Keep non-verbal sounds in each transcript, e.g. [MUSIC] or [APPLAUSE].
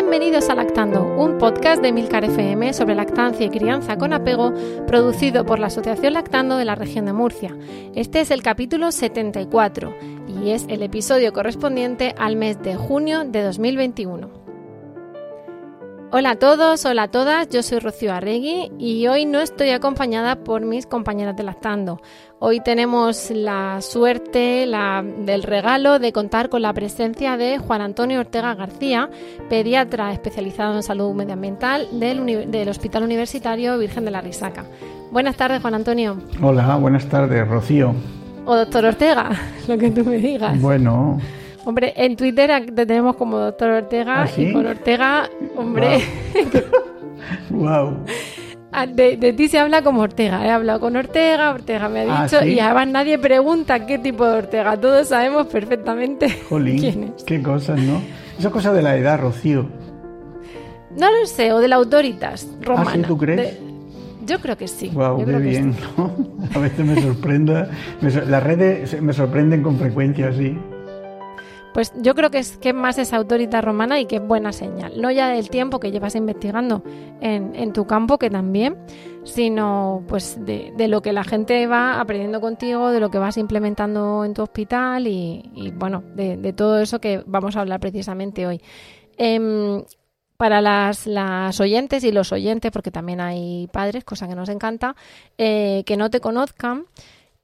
Bienvenidos a Lactando, un podcast de Milcar FM sobre lactancia y crianza con apego, producido por la Asociación Lactando de la región de Murcia. Este es el capítulo 74 y es el episodio correspondiente al mes de junio de 2021. Hola a todos, hola a todas, yo soy Rocío Arregui y hoy no estoy acompañada por mis compañeras de Lactando. Hoy tenemos la suerte del regalo de contar con la presencia de Juan Antonio Ortega García, pediatra especializado en salud medioambiental del, del Hospital Universitario Virgen de la Risaca. Buenas tardes, Juan Antonio. Hola, buenas tardes, Rocío. O doctor Ortega, [LAUGHS] lo que tú me digas. Bueno, Hombre, en Twitter te tenemos como doctor Ortega ¿Ah, sí? y con Ortega, hombre, wow. [LAUGHS] Ah, de, de ti se habla como Ortega. He hablado con Ortega, Ortega me ha ¿Ah, dicho sí? y además nadie pregunta qué tipo de Ortega. Todos sabemos perfectamente [LAUGHS] Jolín, quién es. qué cosas, ¿no? Eso es cosa de la edad, Rocío. No lo sé, o de la autoritas romana. ¿Ah, sí, tú crees? De- yo creo que sí. Wow, yo qué creo que bien, sí. ¿no? [LAUGHS] A veces me sorprende. me las redes me sorprenden con frecuencia, sí. Pues yo creo que es que es más esa autorita romana y que es buena señal. No ya del tiempo que llevas investigando en, en tu campo, que también, sino pues de, de lo que la gente va aprendiendo contigo, de lo que vas implementando en tu hospital y, y, bueno, de, de todo eso que vamos a hablar precisamente hoy. Em, para las, las oyentes y los oyentes, porque también hay padres, cosa que nos encanta, eh, que no te conozcan,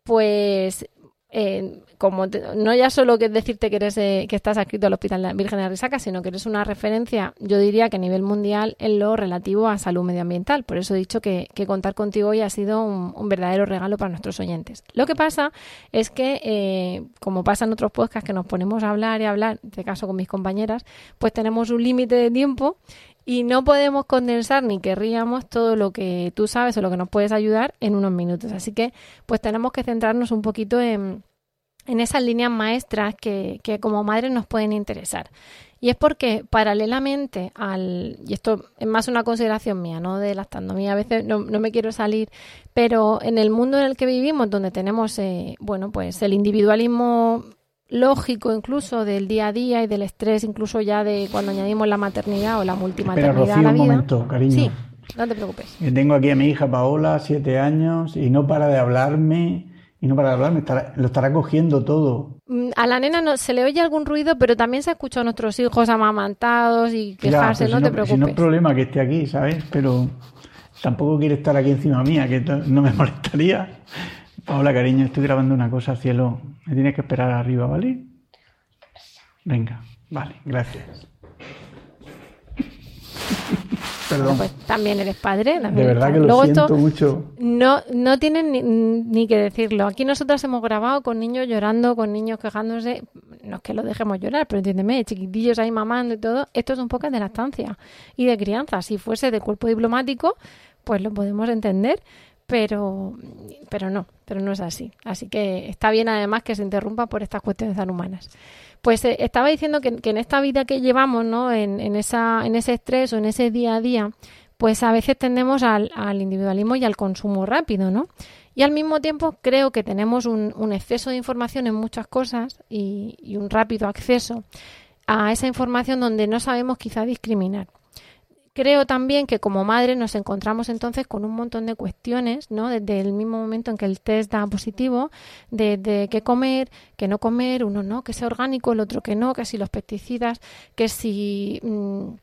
pues eh, como te- no ya solo que decirte que eres eh, que estás adscrito al Hospital de la Virgen de Risaca, sino que eres una referencia, yo diría que a nivel mundial en lo relativo a salud medioambiental. Por eso he dicho que, contar contigo hoy ha sido un, un verdadero regalo para nuestros oyentes. Lo que pasa es que, eh, como pasa en otros podcasts que nos ponemos a hablar y a hablar, en este caso con mis compañeras, pues tenemos un límite de tiempo y no podemos condensar ni querríamos todo lo que tú sabes o lo que nos puedes ayudar en unos minutos. Así que pues tenemos que centrarnos un poquito en, en esas líneas maestras que, que como madres nos pueden interesar. Y es porque paralelamente al, y esto es más una consideración mía, no de lactandomía, a veces no, no me quiero salir, pero en el mundo en el que vivimos, donde tenemos, eh, bueno, pues el individualismo lógico incluso del día a día y del estrés incluso ya de cuando añadimos la maternidad o la multimaternidad Rocío, a la un vida. momento, cariño. Sí, no te preocupes. Que tengo aquí a mi hija Paola, siete años, y no para de hablarme, y no para de hablarme, estará- lo estará cogiendo todo. Mm, A la nena no, se le oye algún ruido, pero también se escucha a nuestros hijos amamantados y quejarse, pues no si te Si no preocupes. es problema que esté aquí, ¿sabes? Pero tampoco quiere estar aquí encima mía, que no me [LAUGHS] molestaría. Paola, cariño, estoy grabando una cosa, cielo. Me tienes que esperar arriba, ¿vale? Venga, vale, gracias. [LAUGHS] Perdón, Pues también eres padre. de también eres verdad que lo Luego siento esto mucho. no, no tienen ni, ni que decirlo. Aquí nosotras hemos grabado con niños llorando, con niños quejándose. No es que lo dejemos llorar, pero entiéndeme, chiquitillos ahí mamando y todo. Esto es un poco de lactancia y de crianza. Si fuese de cuerpo diplomático, pues lo podemos entender. Pero, pero no, pero no es así. Así que está bien además que se interrumpa por estas cuestiones tan humanas. Pues eh, estaba diciendo que, en esta vida que llevamos, ¿no? En, esa, en ese estrés o en ese día a día, pues a veces tendemos al, al individualismo y al consumo rápido, ¿no? Y al mismo tiempo creo que tenemos un, un exceso de información en muchas cosas y, y un rápido acceso a esa información donde no sabemos quizá discriminar. Creo también que como madre nos encontramos entonces con un montón de cuestiones, ¿no? Desde el mismo momento en que el test da positivo, de, de qué comer, qué no comer, uno no, que sea orgánico, el otro que no, que si los pesticidas, que si mm,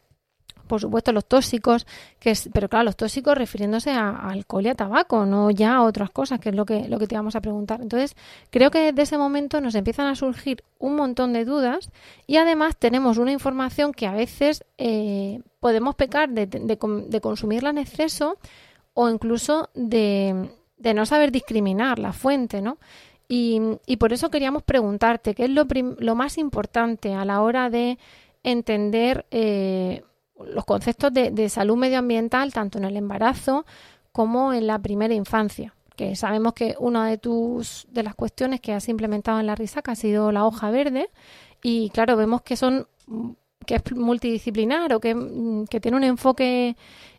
por supuesto los tóxicos, que es, pero claro, los tóxicos refiriéndose a, alcohol y a tabaco, no ya a otras cosas, que es lo que, lo que te íbamos a preguntar. Entonces, creo que desde ese momento nos empiezan a surgir un montón de dudas y además tenemos una información que a veces eh, podemos pecar de, de, consumirla en exceso o incluso de, de no saber discriminar la fuente, ¿no? Y, y, por eso queríamos preguntarte, ¿qué es lo, lo, más importante a la hora de entender eh, los conceptos de, salud medioambiental tanto en el embarazo como en la primera infancia. Que sabemos que una de tus de las cuestiones que has implementado en la RISAC ha sido la hoja verde y claro, vemos que son que es multidisciplinar o que, tiene un enfoque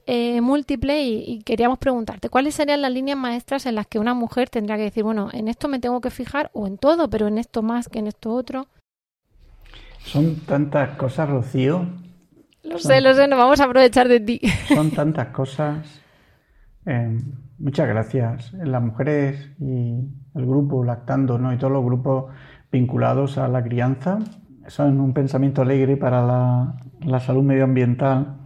eh, múltiple y, queríamos preguntarte cuáles serían las líneas maestras en las que una mujer tendría que decir, bueno, en esto me tengo que fijar o en todo, pero en esto más que en esto otro. Son tantas cosas, Rocío, lo sé, lo sé, nos vamos a aprovechar de ti. Son tantas cosas. Eh, muchas gracias. Las mujeres y el grupo Lactando, ¿no? Y todos los grupos vinculados a la crianza son un pensamiento alegre para la, salud medioambiental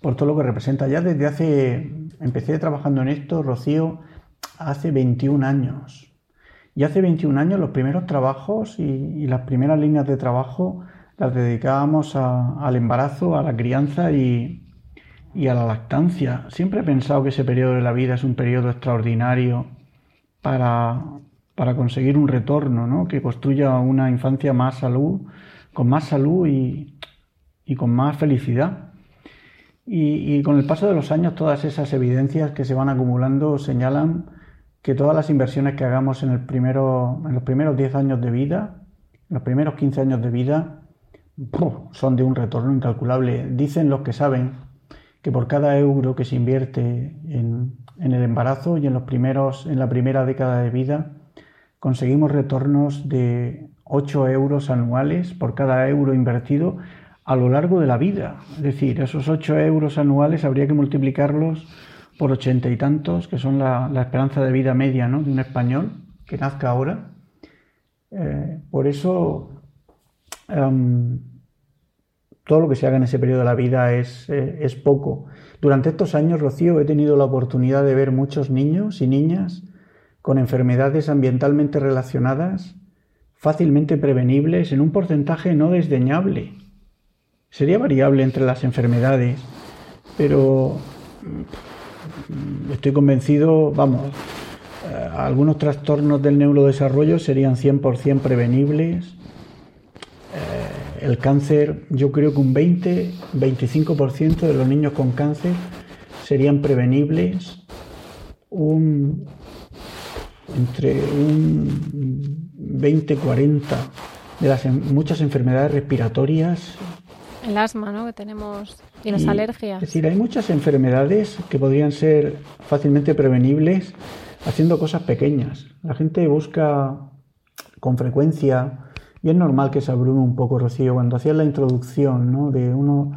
por todo lo que representa. Ya desde hace, empecé trabajando en esto, Rocío, hace 21 años. Y hace 21 años los primeros trabajos y las primeras líneas de trabajo las dedicábamos al embarazo, a la crianza y, a la lactancia. Siempre he pensado que ese periodo de la vida es un periodo extraordinario para, conseguir un retorno, ¿no? que construya una infancia más salud, con más salud y, con más felicidad. Y, con el paso de los años todas esas evidencias que se van acumulando señalan que todas las inversiones que hagamos en, el primero, en los primeros 10 años de vida, en los primeros 15 años de vida, son de un retorno incalculable. Dicen los que saben que por cada euro que se invierte en, el embarazo y en, los primeros, en la primera década de vida, conseguimos retornos de 8 euros anuales por cada euro invertido a lo largo de la vida. Es decir, esos 8 euros anuales habría que multiplicarlos por ochenta y tantos, que son la, esperanza de vida media de un español que nazca ahora. Eh, por eso Em, todo lo que se haga en ese periodo de la vida es, eh, es, poco. Durante estos años, Rocío, he tenido la oportunidad de ver muchos niños y niñas con enfermedades ambientalmente relacionadas, fácilmente prevenibles, en un porcentaje no desdeñable. Sería variable entre las enfermedades, pero mm, estoy convencido, vamos, eh, algunos trastornos del neurodesarrollo serían 100% prevenibles el cáncer, yo creo que un 20-25% de los niños con cáncer serían prevenibles. Un, entre un 20-40 de las muchas enfermedades respiratorias. El asma, ¿no? Que tenemos y las alergias. Es decir, hay muchas enfermedades que podrían ser fácilmente prevenibles haciendo cosas pequeñas. La gente busca con frecuencia y es normal que se abrume un poco, Rocío, cuando hacías la introducción, ¿no? De uno.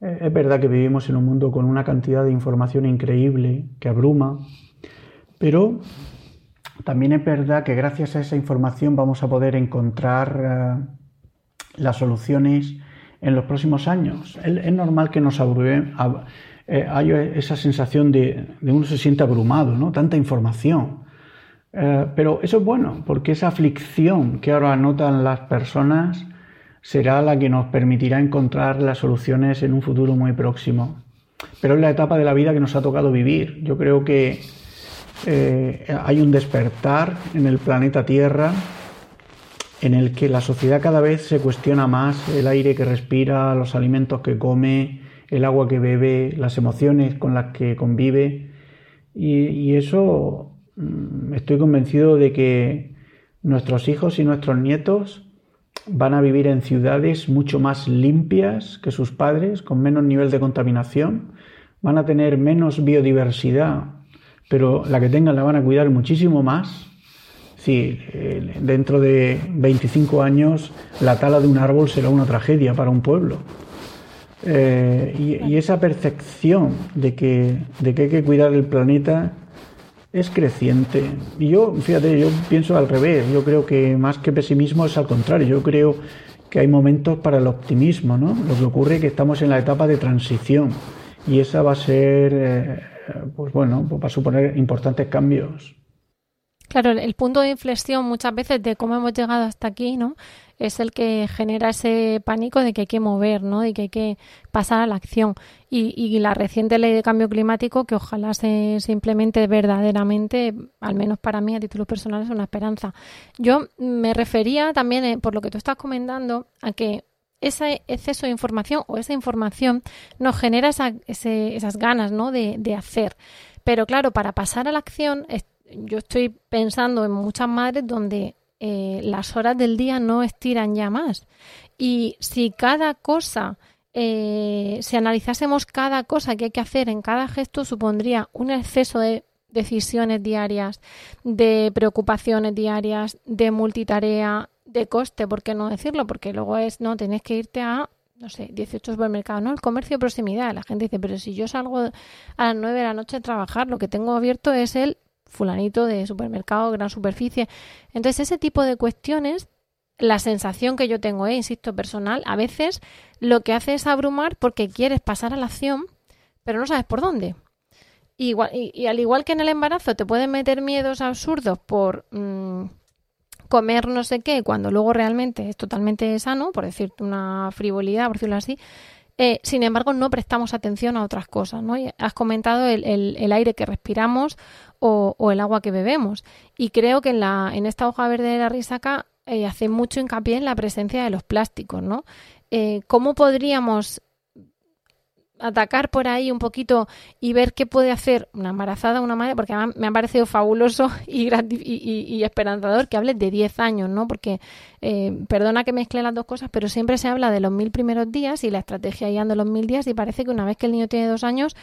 Eh, es verdad que vivimos en un mundo con una cantidad de información increíble que abruma, pero también es verdad que gracias a esa información vamos a poder encontrar eh, las soluciones en los próximos años. Es, normal que nos abrume, eh, hay esa sensación de, de, uno se siente abrumado, ¿no? Tanta información. Eh, pero eso es bueno, porque esa aflicción que ahora notan las personas será la que nos permitirá encontrar las soluciones en un futuro muy próximo. Pero es la etapa de la vida que nos ha tocado vivir. Yo creo que eh, hay un despertar en el planeta Tierra en el que la sociedad cada vez se cuestiona más el aire que respira, los alimentos que come, el agua que bebe, las emociones con las que convive. y eso estoy convencido de que nuestros hijos y nuestros nietos van a vivir en ciudades mucho más limpias que sus padres, con menos nivel de contaminación, van a tener menos biodiversidad, pero la que tengan la van a cuidar muchísimo más. Sí, dentro de 25 años la tala de un árbol será una tragedia para un pueblo. Eh, y, esa percepción de que, de que hay que cuidar el planeta es creciente. Y yo, fíjate, yo pienso al revés. Yo creo que más que pesimismo es al contrario. Yo creo que hay momentos para el optimismo, ¿no? Lo que ocurre es que estamos en la etapa de transición y esa va a ser, eh, pues bueno, va a suponer importantes cambios. Claro, el punto de inflexión muchas veces de cómo hemos llegado hasta aquí, ¿no? Es el que genera ese pánico de que hay que mover, ¿no? De que hay que pasar a la acción. Y, la reciente ley de cambio climático, que ojalá se, implemente verdaderamente, al menos para mí a título personal, es una esperanza. Yo me refería también, eh, por lo que tú estás comentando, a que ese exceso de información o esa información nos genera esas ganas, ¿no? De hacer. Pero claro, para pasar a la acción yo estoy pensando en muchas madres donde eh, las horas del día no estiran ya más. Y si cada cosa, eh, si analizásemos cada cosa que hay que hacer en cada gesto, supondría un exceso de decisiones diarias, de preocupaciones diarias, de multitarea, de coste, ¿por qué no decirlo? Porque luego es, no, tenés que irte a no sé, 18 supermercados, ¿no? El comercio de proximidad. La gente dice, pero si yo salgo a las 9 de la noche a trabajar, lo que tengo abierto es el fulanito de supermercado, gran superficie. Entonces, ese tipo de cuestiones, la sensación que yo tengo, eh, insisto, personal, a veces lo que hace es abrumar porque quieres pasar a la acción, pero no sabes por dónde. Igual, y, al igual que en el embarazo te pueden meter miedos absurdos por mm, comer no sé qué, cuando luego realmente es totalmente sano, por decirte una frivolidad, por decirlo así, eh, sin embargo, no prestamos atención a otras cosas. ¿no? Has comentado el, aire que respiramos o, el agua que bebemos. Y creo que en, la, en esta hoja verde de la risaca eh, hace mucho hincapié en la presencia de los plásticos. ¿no? Eh, ¿Cómo podríamos atacar por ahí un poquito y ver qué puede hacer una embarazada, una madre, porque me ha parecido fabuloso [LAUGHS] y, y, esperanzador que hables de 10 años, ¿no? Porque, eh, perdona que mezcle las dos cosas, pero siempre se habla de los mil primeros días y la estrategia de los mil días y parece que una vez que el niño tiene dos años,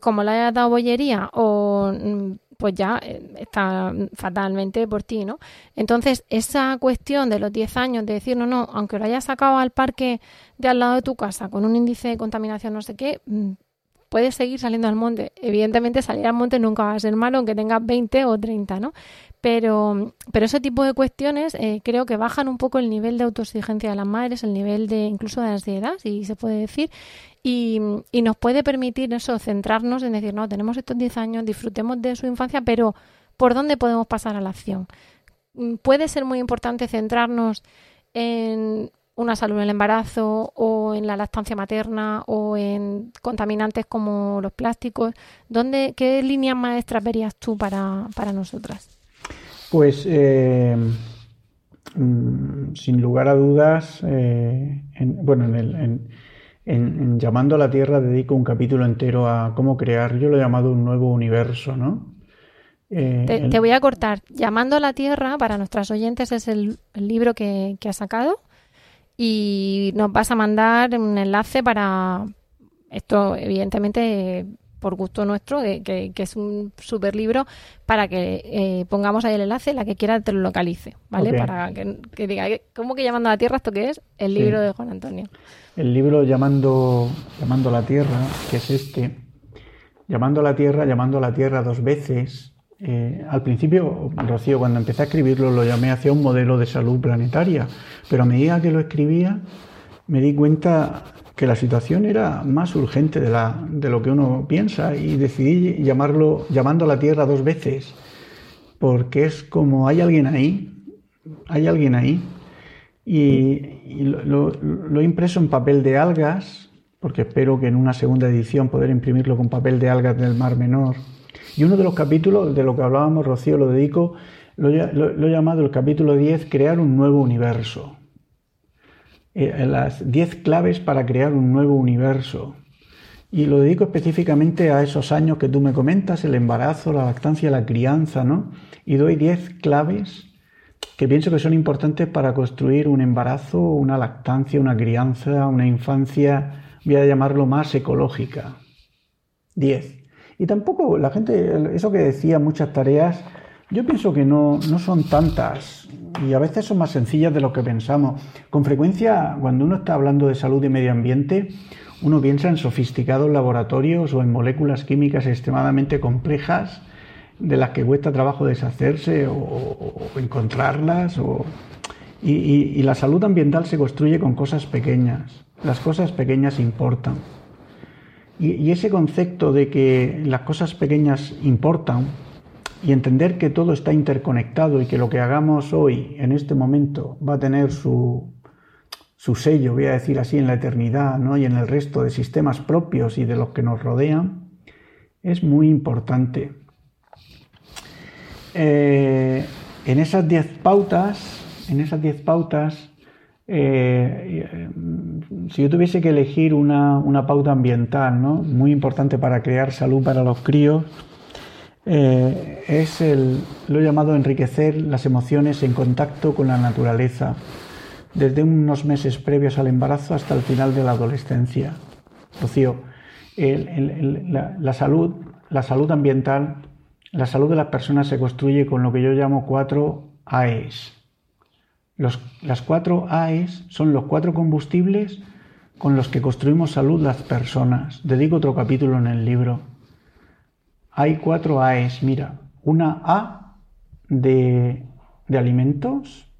como le haya dado bollería o mm, pues ya eh, está fatalmente por ti, ¿no? Entonces, esa cuestión de los 10 años, de decir, no, no, aunque lo hayas sacado al parque de al lado de tu casa con un índice de contaminación no sé qué, mm, puedes seguir saliendo al monte. Evidentemente, salir al monte nunca va a ser malo, aunque tengas 20 o 30, ¿no? Pero, pero ese tipo de cuestiones eh, creo que bajan un poco el nivel de autoexigencia de las madres, el nivel de incluso de ansiedad, si se puede decir, y, nos puede permitir eso, centrarnos en decir, no, tenemos estos 10 años, disfrutemos de su infancia, pero ¿por dónde podemos pasar a la acción? Mm, puede ser muy importante centrarnos en una salud en el embarazo o en la lactancia materna o en contaminantes como los plásticos. ¿Dónde, ¿Qué líneas maestras verías tú para, para nosotras? Pues eh, mm, sin lugar a dudas, eh, bueno, en, el, en, Llamando a la Tierra dedico un capítulo entero a cómo crear, yo lo he llamado un nuevo universo, ¿no? Eh, te, voy a cortar. Llamando a la Tierra, para nuestras oyentes, es el, libro que, que has sacado y nos vas a mandar un enlace para... Esto, evidentemente, por gusto nuestro, que, es un super libro, para que eh, pongamos ahí el enlace, la que quiera te lo localice, ¿vale? Para que, diga, ¿cómo que llamando a la tierra esto qué es? El libro de Juan Antonio. El libro llamando, llamando a la tierra, que es este, llamando a la tierra, llamando a la tierra dos veces. Eh, al principio, Rocío, cuando empecé a escribirlo, lo llamé hacia un modelo de salud planetaria, pero a medida que lo escribía, me di cuenta que la situación era más urgente de, la, de lo que uno piensa y decidí llamarlo llamando a la Tierra dos veces, porque es como hay alguien ahí, hay alguien ahí, y, lo, he impreso en papel de algas, porque espero que en una segunda edición poder imprimirlo con papel de algas del Mar Menor. Y uno de los capítulos de lo que hablábamos, Rocío, lo dedico, lo, lo he llamado el capítulo 10, Crear un nuevo universo. Eh, las 10 claves para crear un nuevo universo. Y lo dedico específicamente a esos años que tú me comentas, el embarazo, la lactancia, la crianza, ¿no? Y doy 10 claves que pienso que son importantes para construir un embarazo, una lactancia, una crianza, una infancia, voy a llamarlo más ecológica. 10. Y tampoco la gente, eso que decía, muchas tareas, yo pienso que no, no son tantas y a veces son más sencillas de lo que pensamos. Con frecuencia, cuando uno está hablando de salud y medio ambiente, uno piensa en sofisticados laboratorios o en moléculas químicas extremadamente complejas de las que cuesta trabajo deshacerse o, encontrarlas. Y, la salud ambiental se construye con cosas pequeñas. Las cosas pequeñas importan. Y, ese concepto de que las cosas pequeñas importan y entender que todo está interconectado y que lo que hagamos hoy, en este momento, va a tener su, su sello, voy a decir así, en la eternidad ¿no? y en el resto de sistemas propios y de los que nos rodean, es muy importante. Eh, en esas diez pautas, en esas diez pautas, eh, si yo tuviese que elegir una, pauta ambiental, ¿no? muy importante para crear salud para los críos, es el, lo llamado enriquecer las emociones en contacto con la naturaleza, desde unos meses previos al embarazo hasta el final de la adolescencia. Rocío, la, salud, la salud ambiental la salud de las personas se construye con lo que yo llamo cuatro AES. las cuatro AES son los cuatro combustibles con los que construimos salud las personas. Dedico otro capítulo en el libro. Hay cuatro AES, mira, una A de, de alimentos,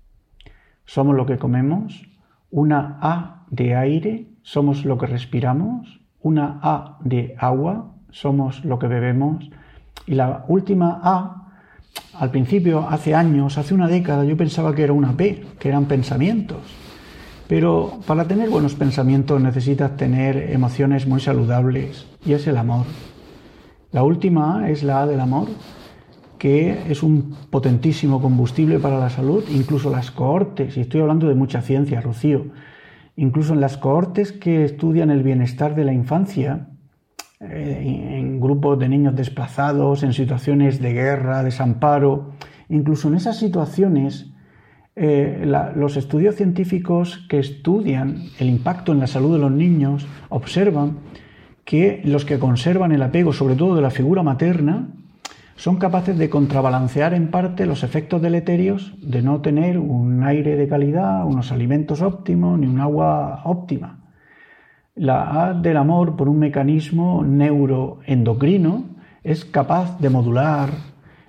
somos lo que comemos, una A de aire, somos lo que respiramos, una A de agua, somos lo que bebemos, y la última A, al principio, hace años, hace una década, yo pensaba que era una P, que eran pensamientos. Pero para tener buenos pensamientos necesitas tener emociones muy saludables y es el amor. La última es la A del amor, que es un potentísimo combustible para la salud, incluso las cohortes, y estoy hablando de mucha ciencia, Rocío, incluso en las cohortes que estudian el bienestar de la infancia, eh, en grupos de niños desplazados, en situaciones de guerra, desamparo. Incluso en esas situaciones, eh, los estudios científicos que estudian el impacto en la salud de los niños observan que los que conservan el apego, sobre todo de la figura materna, son capaces de contrabalancear en parte los efectos deleterios de no tener un aire de calidad, unos alimentos óptimos ni un agua óptima. La A del amor, por un mecanismo neuroendocrino, es capaz de modular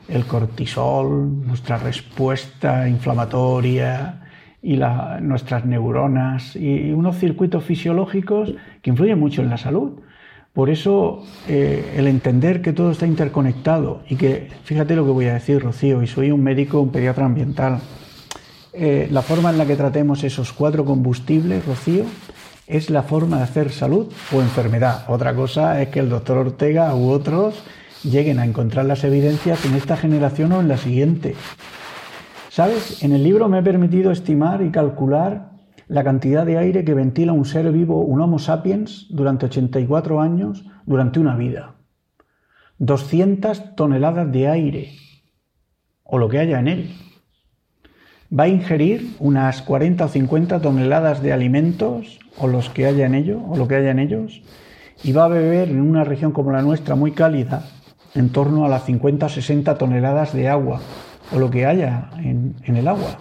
el cortisol, nuestra respuesta inflamatoria y nuestras neuronas y unos circuitos fisiológicos que influyen mucho en la salud. Por eso eh, el entender que todo está interconectado y que, fíjate lo que voy a decir, Rocío, y soy un médico, un pediatra ambiental, eh, la forma en la que tratemos esos cuatro combustibles, Rocío, es la forma de hacer salud o enfermedad. Otra cosa es que el doctor Ortega u otros lleguen a encontrar las evidencias en esta generación o en la siguiente. ¿Sabes? En el libro me he permitido estimar y calcular la cantidad de aire que ventila un ser vivo, un Homo sapiens, durante 84 años, durante una vida. 200 toneladas de aire, o lo que haya en él. Va a ingerir unas 40 o 50 toneladas de alimentos o los que haya en ello, o lo que haya en ellos, y va a beber en una región como la nuestra muy cálida en torno a las 50 o 60 toneladas de agua o lo que haya en, el agua.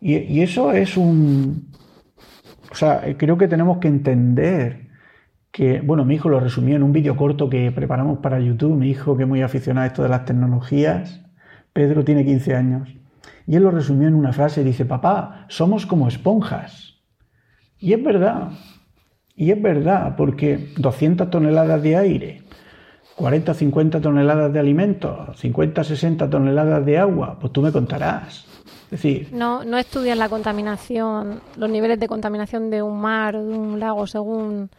Y, eso es un... O sea, creo que tenemos que entender que, bueno, mi hijo lo resumió en un vídeo corto que preparamos para YouTube, mi hijo que es muy aficionado a esto de las tecnologías, Pedro tiene 15 años, y él lo resumió en una frase, dice, papá, somos como esponjas. Y es verdad, y es verdad, porque 200 toneladas de aire, 40, 50 toneladas de alimentos, 50, 60 toneladas de agua, pues tú me contarás. Decir, no, no estudian la contaminación, los niveles de contaminación de un mar o de un lago según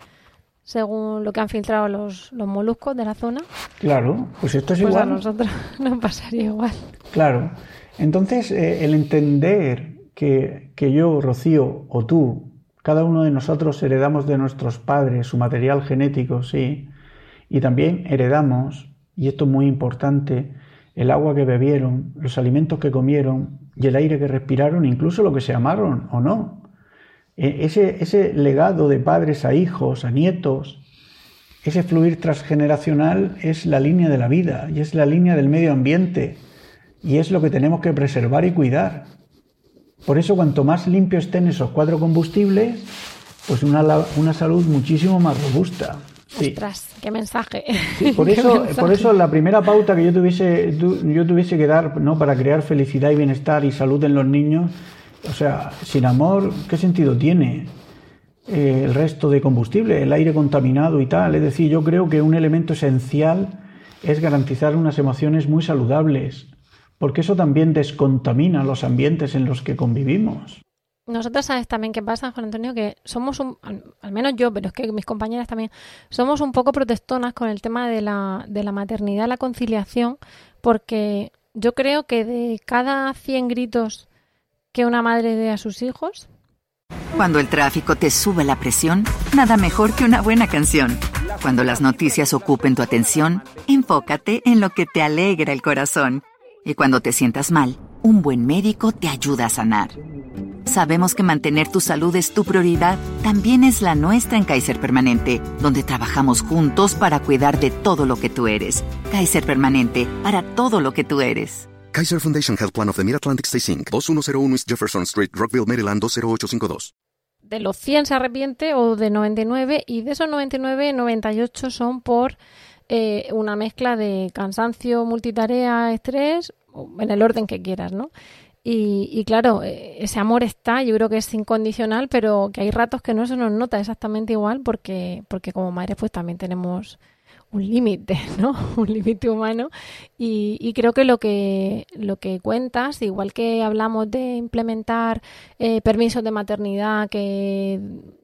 según lo que han filtrado los, los moluscos de la zona. Claro, pues esto es pues igual. a nosotros [LAUGHS] nos pasaría igual. Claro. Entonces, eh, el entender que, que yo, Rocío, o tú, cada uno de nosotros heredamos de nuestros padres su material genético, sí, y también heredamos, y esto es muy importante, el agua que bebieron, los alimentos que comieron y el aire que respiraron, incluso lo que se amaron o no. E, ese, ese legado de padres a hijos, a nietos, ese fluir transgeneracional es la línea de la vida y es la línea del medio ambiente y es lo que tenemos que preservar y cuidar. Por eso cuanto más limpios estén esos cuatro combustibles, pues una, una salud muchísimo más robusta. Ostras, qué mensaje. por [LAUGHS] eso, por eso la primera pauta que yo tuviese, yo tuviese que dar, ¿no? Para crear felicidad y bienestar y salud en los niños, o sea, sin amor, ¿qué sentido tiene? Eh, el resto de combustible, el aire contaminado y tal. Es decir, yo creo que un elemento esencial es garantizar unas emociones muy saludables, porque eso también descontamina los ambientes en los que convivimos. Nosotros sabes también qué pasa, Juan Antonio, que somos un, al, menos yo, pero es que mis compañeras también, somos un poco protestonas con el tema de la, de la maternidad, la conciliación, porque yo creo que de cada 100 gritos que una madre dé a sus hijos, cuando el tráfico te sube la presión, nada mejor que una buena canción. Cuando las noticias ocupen tu atención, enfócate en lo que te alegra el corazón. Y cuando te sientas mal, un buen médico te ayuda a sanar. Sabemos que mantener tu salud es tu prioridad, también es la nuestra en Kaiser Permanente, donde trabajamos juntos para cuidar de todo lo que tú eres. Kaiser Permanente, para todo lo que tú eres. Kaiser Foundation Health Plan of the Mid-Atlantic Stay Inc., 2101 East Jefferson Street, Rockville, Maryland 20852. De los 100 se arrepiente o de 99 y de esos 99, 98 son por eh, una mezcla de cansancio, multitarea, estrés, en el orden que quieras, ¿no? Y, y, claro, eh, ese amor está, yo creo que es incondicional, pero que hay ratos que no se nos nota exactamente igual porque, porque como madres pues también tenemos un límite, ¿no? [LAUGHS] Un límite humano. Y, creo que lo que lo que cuentas, igual que hablamos de implementar eh, permisos de maternidad que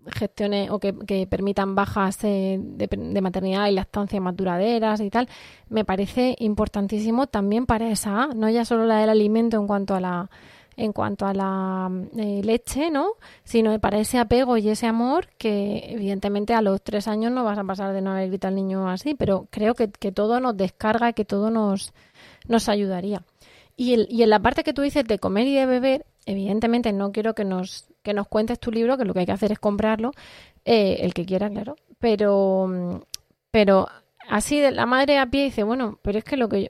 gestione o que, permitan bajas eh, de, de, maternidad y lactancia más duraderas y tal, me parece importantísimo también para esa, no ya solo la del alimento en cuanto a la en cuanto a la eh, leche, ¿no? Sino para ese apego y ese amor que evidentemente a los tres años no vas a pasar de no haber gritado al niño así, pero creo que, todo nos descarga, que todo nos, nos ayudaría. Y, el, y en la parte que tú dices de comer y de beber, evidentemente no quiero que nos, que nos cuentes tu libro, que lo que hay que hacer es comprarlo, eh, el que quiera, claro, pero, pero así de la madre a pie dice, bueno, pero es que lo que yo,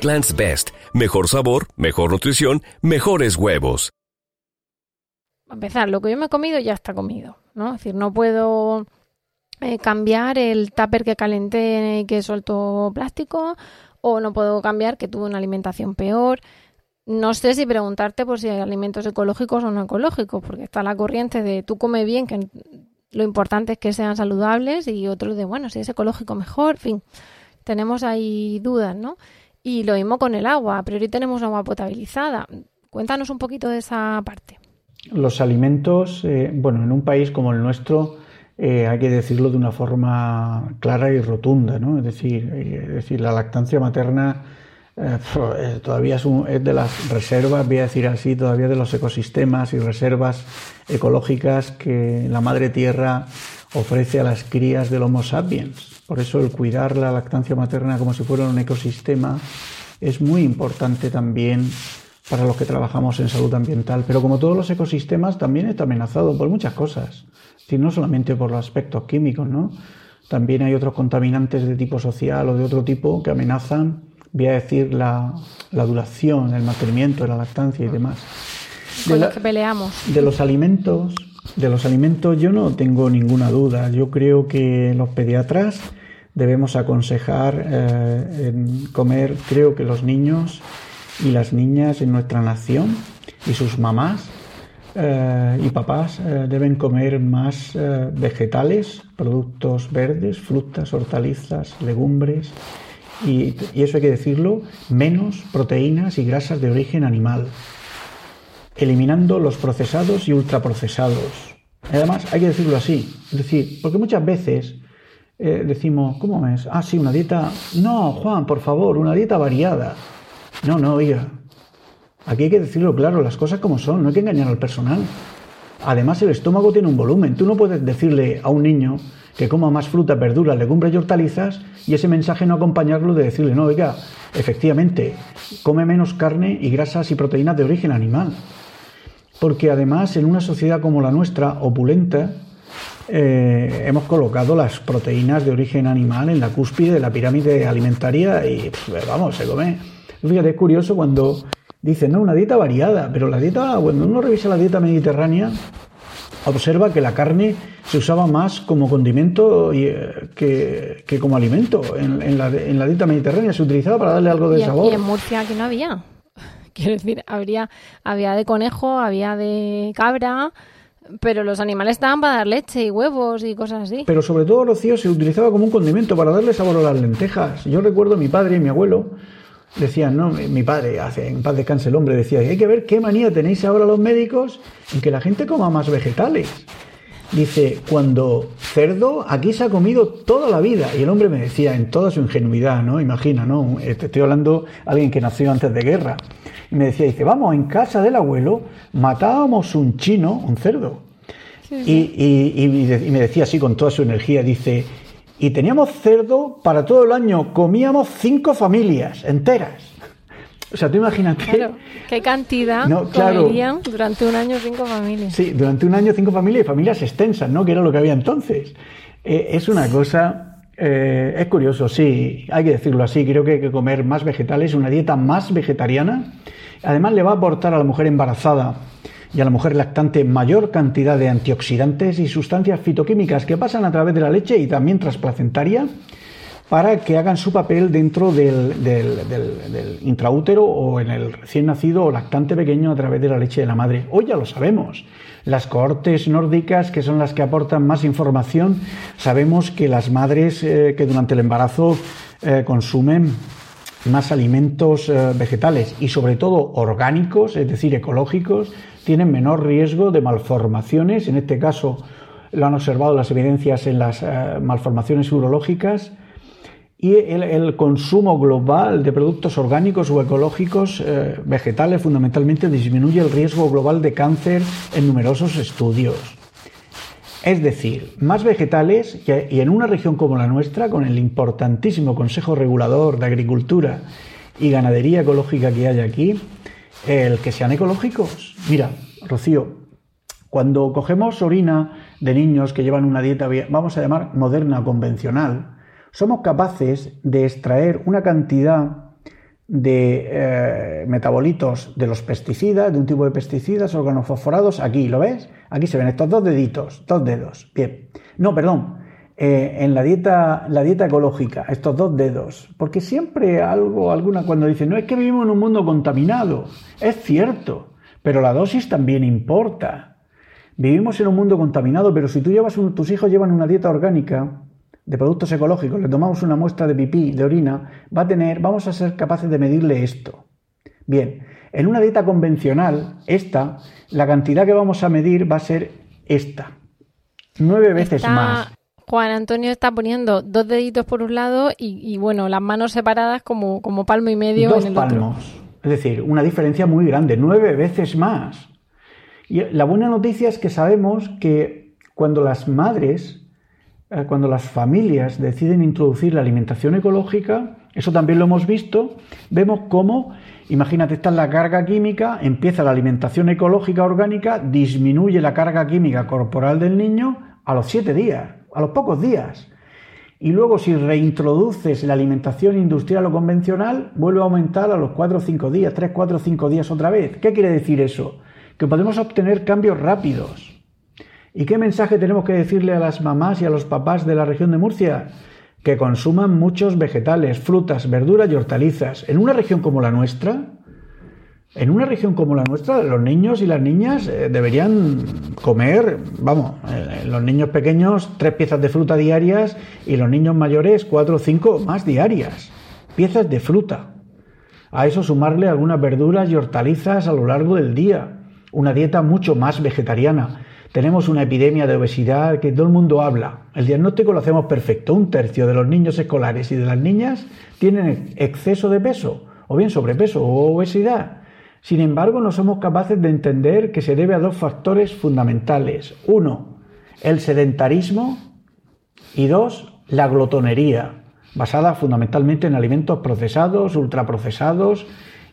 Egglands Best. Mejor sabor, mejor nutrición, mejores huevos. A empezar, lo que yo me he comido ya está comido, ¿no? Es decir, no puedo eh, cambiar el tupper que calenté y que soltó plástico, o no puedo cambiar que tuve una alimentación peor. No sé si preguntarte por si hay alimentos ecológicos o no ecológicos, porque está la corriente de tú come bien, que lo importante es que sean saludables, y otros de, bueno, si es ecológico mejor, en fin, tenemos ahí dudas, ¿no? Y lo mismo con el agua. A priori tenemos agua potabilizada. Cuéntanos un poquito de esa parte. Los alimentos, eh, bueno, en un país como el nuestro, eh, hay que decirlo de una forma clara y rotunda, ¿no? Es decir, eh, decir la lactancia materna todavía es, es, de las reservas, voy a decir así, todavía de los ecosistemas y reservas ecológicas que la madre tierra ofrece a las crías del Homo sapiens. Por eso el cuidar la lactancia materna como si fuera un ecosistema es muy importante también para los que trabajamos en salud ambiental. Pero como todos los ecosistemas, también está amenazado por muchas cosas. no solamente por los aspectos químicos, ¿no? También hay otros contaminantes de tipo social o de otro tipo que amenazan, voy a decir, la, duración, el mantenimiento de la lactancia y demás. Con los que peleamos. De los alimentos, de los alimentos yo no tengo ninguna duda. Yo creo que los pediatras debemos aconsejar eh, comer, creo que los niños y las niñas en nuestra nación y sus mamás eh, y papás eh, deben comer más vegetales, productos verdes, frutas, hortalizas, legumbres y, y eso hay que decirlo, menos proteínas y grasas de origen animal, eliminando los procesados y ultraprocesados. Además, hay que decirlo así, es decir, porque muchas veces eh, decimos, ¿cómo es? Ah, sí, una dieta. No, Juan, por favor, una dieta variada. No, no, oiga. Aquí hay que decirlo claro, las cosas como son, no hay que engañar al personal. Además, el estómago tiene un volumen. Tú no puedes decirle a un niño que coma más frutas, verduras, legumbres y hortalizas y ese mensaje no acompañarlo de decirle, no, oiga, efectivamente, come menos carne y grasas y proteínas de origen animal. Porque además, en una sociedad como la nuestra, opulenta, eh, hemos colocado las proteínas de origen animal en la cúspide de la pirámide alimentaria y vamos, se come. Fíjate, es curioso cuando dicen, no, una dieta variada, pero la dieta, cuando uno revisa la dieta mediterránea, observa que la carne se usaba más como condimento eh, que, como alimento. En, la, dieta mediterránea se utilizaba para darle algo de sabor. Y en Murcia aquí no había. Quiero decir, habría, había de conejo, había de cabra, pero los animales estaban para dar leche y huevos y cosas así. Pero sobre todo, Rocío, se utilizaba como un condimento para darle sabor a las lentejas. Yo recuerdo a mi padre y mi abuelo decían, no, mi padre, hace, en paz descanse el hombre, decía, hay que ver qué manía tenéis ahora los médicos en que la gente coma más vegetales. Dice, cuando cerdo, aquí se ha comido toda la vida. Y el hombre me decía, en toda su ingenuidad, ¿no? Imagina, ¿no? Te estoy hablando de alguien que nació antes de guerra. Y me decía, dice, vamos, en casa del abuelo matábamos un chino, un cerdo. Y, y, me decía así con toda su energía, dice, y teníamos cerdo para todo el año, comíamos cinco familias enteras. O sea, tú imagínate. Claro, qué cantidad no, comerían durante un año cinco familias. Sí, durante un año cinco familias y familias extensas, ¿no? Que era lo que había entonces. Eh, es una cosa. Eh, es curioso, sí, hay que decirlo así. Creo que hay que comer más vegetales, una dieta más vegetariana. Además, le va a aportar a la mujer embarazada y a la mujer lactante mayor cantidad de antioxidantes y sustancias fitoquímicas que pasan a través de la leche y también transplacentaria para que hagan su papel dentro del, del, intraútero o en el recién nacido o lactante pequeño a través de la leche de la madre. Hoy ya lo sabemos. Las cohortes nórdicas, que son las que aportan más información, sabemos que las madres eh, que durante el embarazo eh, consumen más alimentos eh, vegetales y sobre todo orgánicos, es decir, ecológicos, tienen menor riesgo de malformaciones, en este caso lo han observado las evidencias en las malformaciones urológicas, y el, consumo global de productos orgánicos o ecológicos eh, vegetales fundamentalmente disminuye el riesgo global de cáncer en numerosos estudios. Es decir, más vegetales y en una región como la nuestra, con el importantísimo Consejo Regulador de Agricultura y Ganadería Ecológica que hay aquí, el que sean ecológicos. Mira, Rocío, cuando cogemos orina de niños que llevan una dieta, vamos a llamar moderna convencional, somos capaces de extraer una cantidad de eh, metabolitos de los pesticidas, de un tipo de pesticidas organofosforados. Aquí, ¿lo ves? Aquí se ven estos dos deditos, dos dedos. Bien. No, perdón. Eh, en la dieta, la dieta ecológica, estos dos dedos. Porque siempre algo, alguna, cuando dicen, no es que vivimos en un mundo contaminado. Es cierto, pero la dosis también importa. Vivimos en un mundo contaminado, pero si tú llevas tus hijos llevan una dieta orgánica, de productos ecológicos, le tomamos una muestra de pipí, de orina, va a tener, vamos a ser capaces de medirle esto. Bien, en una dieta convencional, esta, la cantidad que vamos a medir va a ser esta, nueve veces más. Juan Antonio está poniendo dos deditos por un lado y, bueno, las manos separadas como, como palmo y medio en el palmos. Es decir, una diferencia muy grande, nueve veces más. Y la buena noticia es que sabemos que cuando las madres cuando las familias deciden introducir la alimentación ecológica, eso también lo hemos visto, vemos cómo, imagínate, está la carga química, empieza la alimentación ecológica orgánica, disminuye la carga química corporal del niño a los siete días, a los pocos días. Y luego si reintroduces la alimentación industrial o convencional, vuelve a aumentar a los cuatro o cinco días, tres, cuatro o cinco días otra vez. ¿Qué quiere decir eso? Que podemos obtener cambios rápidos. ¿Y qué mensaje tenemos que decirle a las mamás y a los papás de la región de Murcia? Que consuman muchos vegetales, frutas, verduras y hortalizas. En una región como la nuestra, en una región como la nuestra, los niños y las niñas eh, deberían comer, vamos, eh, los niños pequeños tres piezas de fruta diarias y los niños mayores cuatro o cinco más diarias. piezas de fruta. A eso sumarle algunas verduras y hortalizas a lo largo del día. Una dieta mucho más vegetariana. Tenemos una epidemia de obesidad que todo el mundo habla. El diagnóstico lo hacemos perfecto. Un tercio de los niños escolares y de las niñas tienen exceso de peso, o bien sobrepeso o obesidad. Sin embargo, no somos capaces de entender que se debe a dos factores fundamentales. Uno, el sedentarismo y dos, la glotonería basada fundamentalmente en alimentos procesados, ultraprocesados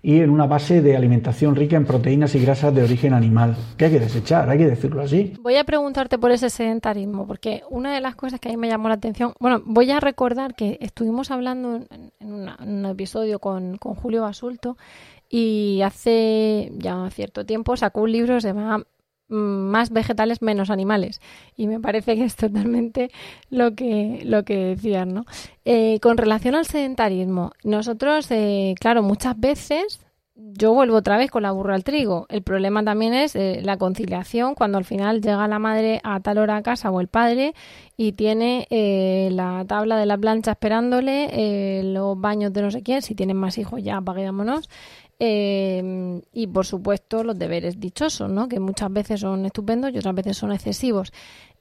y en una base de alimentación rica en proteínas y grasas de origen animal, que hay que desechar, hay que decirlo así. Voy a preguntarte por ese sedentarismo, porque una de las cosas que a mí me llamó la atención, bueno, voy a recordar que estuvimos hablando en, un episodio con, con Julio Basulto y hace ya cierto tiempo sacó un libro que se llama más vegetales menos animales. Y me parece que es totalmente lo que lo que decían no eh, con relación al sedentarismo nosotros eh, claro muchas veces yo vuelvo otra vez con la burra al trigo. El problema también es eh, la conciliación cuando al final llega la madre a tal hora a casa o el padre y tiene la tabla de la plancha esperándole los baños de no sé quién si tienen más hijos ya apaguémonos Em, y por supuesto los deberes dichosos, ¿no? que muchas veces son estupendos y otras veces son excesivos.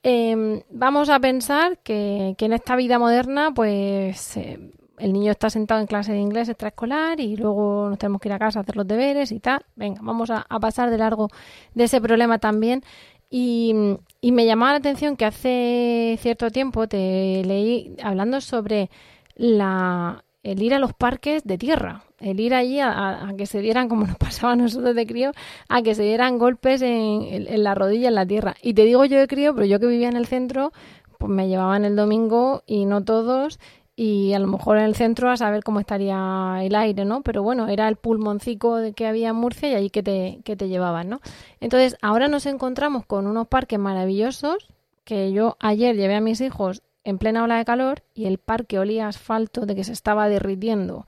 Em, vamos a pensar que, en esta vida moderna, pues eh, el niño está sentado en clase de inglés extraescolar y luego nos tenemos que ir a casa a hacer los deberes y tal. Venga, vamos a, pasar de largo de ese problema también. Y me llamaba la atención que hace cierto tiempo te leí hablando sobre la, el ir a los parques de tierra, el ir allí a, que se dieran, como nos [LAUGHS] pasaba a nosotros de crío, a que se dieran golpes en, la rodilla, en la tierra. Y te digo yo de crío, pero yo que vivía en el centro, pues me llevaban el domingo y no todos, y a lo mejor en el centro a saber cómo estaría el aire, ¿no? Pero bueno, era el pulmoncico que había en Murcia y ahí que te, que te llevaban, ¿no? Entonces, ahora nos encontramos con unos parques maravillosos que yo ayer llevé a mis hijos en plena ola de calor y el parque olía asfalto de que se estaba derritiendo.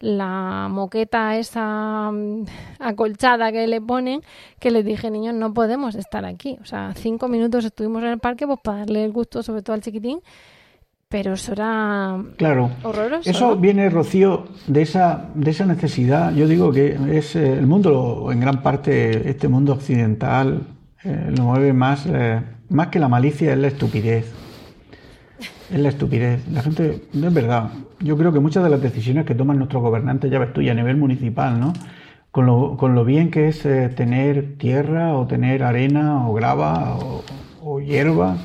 La moqueta esa mm, [LAUGHS] acolchada que le ponen, que les dije, niños, no podemos estar aquí. O sea, cinco minutos estuvimos en el parque pues para darle el gusto, sobre todo al chiquitín, pero eso era claro. horroroso. Eso viene, Rocío, de esa, de esa necesidad. Yo digo que es eh, el mundo, en gran parte, este mundo occidental, eh, lo mueve más, eh, más que la malicia, es la estupidez es la estupidez. La gente, no es verdad. Yo creo que muchas de las decisiones que toman nuestros gobernantes, ya ves tú, a nivel municipal, ¿no? Con lo, con lo bien que es eh, tener tierra o tener arena o grava o, hierba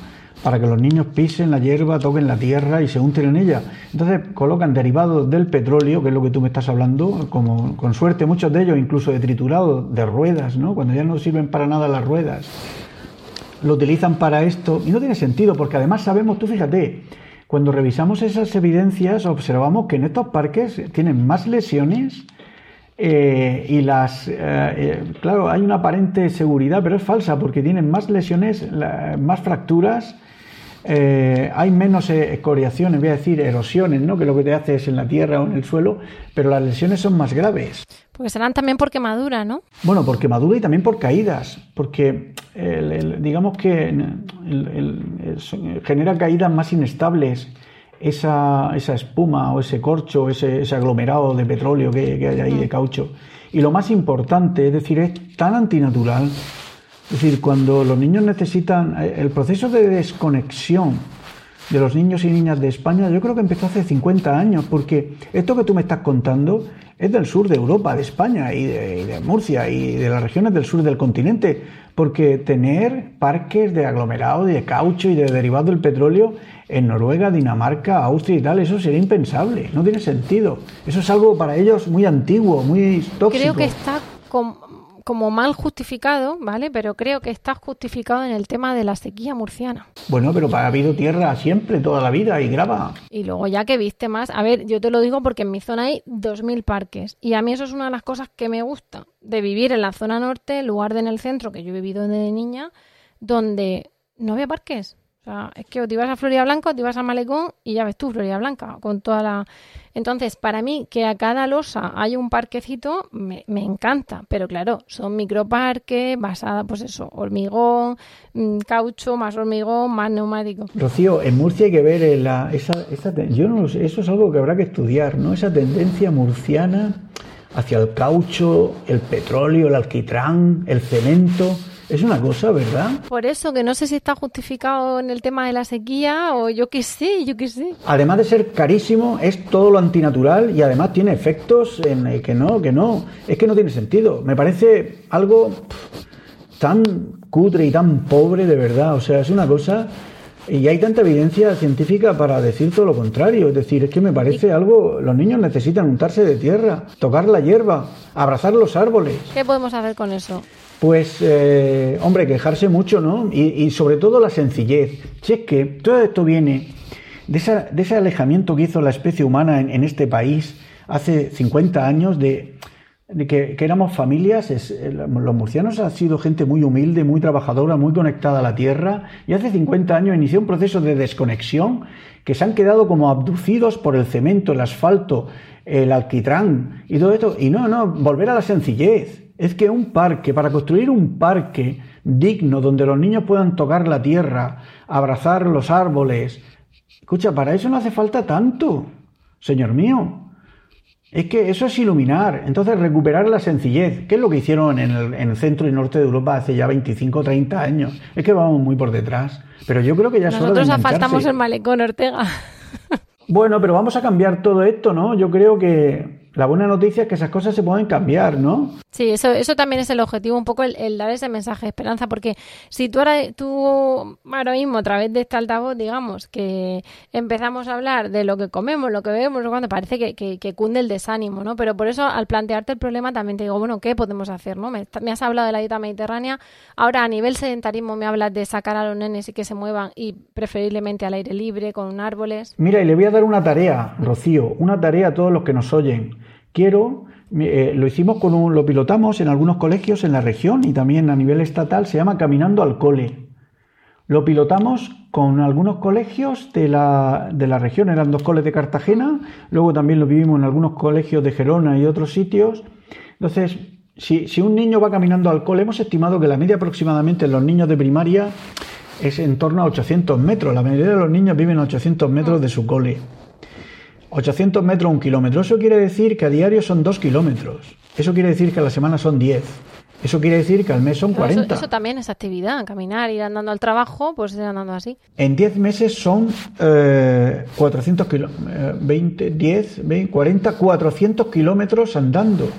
para que los niños pisen la hierba, toquen la tierra y se unten en ella. Entonces colocan derivados del petróleo, que es lo que tú me estás hablando, como con suerte muchos de ellos incluso de triturado, de ruedas, ¿no? Cuando ya no sirven para nada las ruedas lo utilizan para esto y no tiene sentido porque además sabemos, tú fíjate, cuando revisamos esas evidencias observamos que en estos parques tienen más lesiones eh, y las, eh, eh, claro, hay una aparente seguridad, pero es falsa porque tienen más lesiones, más fracturas, hay menos escoriaciones, voy a decir erosiones, ¿no? que lo que te hace es en la tierra o en el suelo, pero las lesiones son más graves. Porque serán también por quemadura, ¿no? Bueno, por quemadura y también por caídas, porque digamos que genera caídas más inestables esa, espuma o ese corcho, ese, aglomerado de petróleo que, hay ahí de caucho. Y lo más importante, es decir, es tan antinatural. Es decir, cuando los niños necesitan eh, el proceso de desconexión de los niños y niñas de España, yo creo que empezó hace 50 años, porque esto que tú me estás contando es del sur de Europa, de España y de, Murcia y de las regiones del sur del continente, porque tener parques de aglomerado, de caucho y de derivado del petróleo en Noruega, Dinamarca, Austria y tal, eso sería impensable, no tiene sentido. Eso es algo para ellos muy antiguo, muy tóxico. Creo que está con como mal justificado, ¿vale? Pero creo que está justificado en el tema de la sequía murciana. Bueno, pero ha habido tierra siempre, toda la vida, y grava. Y luego ya que viste más, a ver, yo te lo digo porque en mi zona hay 2.000 parques. Y a mí eso es una de las cosas que me gusta, de vivir en la zona norte, en lugar de en el centro, que yo he vivido desde niña, donde no había parques. O sea, es que o te ibas a Florida Blanca o te ibas a Malecón y ya ves tú, Florida Blanca, con toda la... Entonces, para mí, que a cada losa haya un parquecito, me, me encanta. Pero claro, son microparques, basada, pues eso, hormigón, mm, caucho, más hormigón, más neumático. Rocío, en Murcia hay que ver eh, la, esa, esa yo no lo sé, eso es algo que habrá que estudiar, ¿no? Esa tendencia murciana hacia el caucho, el petróleo, el alquitrán, el cemento, es una cosa, ¿verdad? Por eso, que no sé si está justificado en el tema de la sequía o yo qué sé, yo qué sé. Además de ser carísimo, es todo lo antinatural y además tiene efectos en el que no, que no, es que no tiene sentido. Me parece algo pff, tan cutre y tan pobre de verdad, o sea, es una cosa y hay tanta evidencia científica para decir todo lo contrario, es decir, es que me parece algo, los niños necesitan untarse de tierra, tocar la hierba, abrazar los árboles. ¿Qué podemos hacer con eso? Pues, eh, hombre, quejarse mucho, ¿no? Y, y sobre todo la sencillez. Si es que todo esto viene de, esa- de ese alejamiento que hizo la especie humana en, en este país hace 50 años de, de que, éramos familias. es- eh, los murcianos han sido gente muy humilde, muy trabajadora, muy conectada a la tierra. Y hace 50 años inició un proceso de desconexión que se han quedado como abducidos por el cemento, el asfalto, el alquitrán y todo esto. Y no, no, volver a la sencillez. Es que un parque, para construir un parque digno donde los niños puedan tocar la tierra, abrazar los árboles, escucha, para eso no hace falta tanto, señor mío. Es que eso es iluminar, entonces recuperar la sencillez, que es lo que hicieron en el, en el centro y norte de Europa hace ya 25 o 30 años. Es que vamos muy por detrás. Pero yo creo que ya es hora de Nosotros asfaltamos el malecón Ortega. Bueno, pero vamos a cambiar todo esto, ¿no? Yo creo que la buena noticia es que esas cosas se pueden cambiar, ¿no? Sí, eso, eso también es el objetivo, un poco el, el dar ese mensaje de esperanza, porque si tú ahora, tú ahora mismo a través de este altavoz, digamos, que empezamos a hablar de lo que comemos, lo que bebemos, cuando parece que, que, que cunde el desánimo, ¿no? Pero por eso al plantearte el problema también te digo, bueno, ¿qué podemos hacer, no? Me, me has hablado de la dieta mediterránea, ahora a nivel sedentarismo me hablas de sacar a los nenes y que se muevan y preferiblemente al aire libre, con árboles. Mira, y le voy a dar una tarea, Rocío, una tarea a todos los que nos oyen. Quiero, eh, lo hicimos con un, lo pilotamos en algunos colegios en la región y también a nivel estatal, se llama Caminando al Cole. Lo pilotamos con algunos colegios de la, de la región, eran dos coles de Cartagena, luego también lo vivimos en algunos colegios de Gerona y otros sitios. Entonces, si, si un niño va caminando al cole, hemos estimado que la media aproximadamente en los niños de primaria es en torno a 800 metros. La mayoría de los niños viven a 800 metros de su cole. 800 metros, un kilómetro. Eso quiere decir que a diario son 2 kilómetros. Eso quiere decir que a la semana son 10. Eso quiere decir que al mes son Pero eso, 40. eso también es actividad, caminar, ir andando al trabajo, pues ir andando así. En 10 meses son eh, 400 kilómetros, 20, 10, 20, 40, 400 kilómetros andando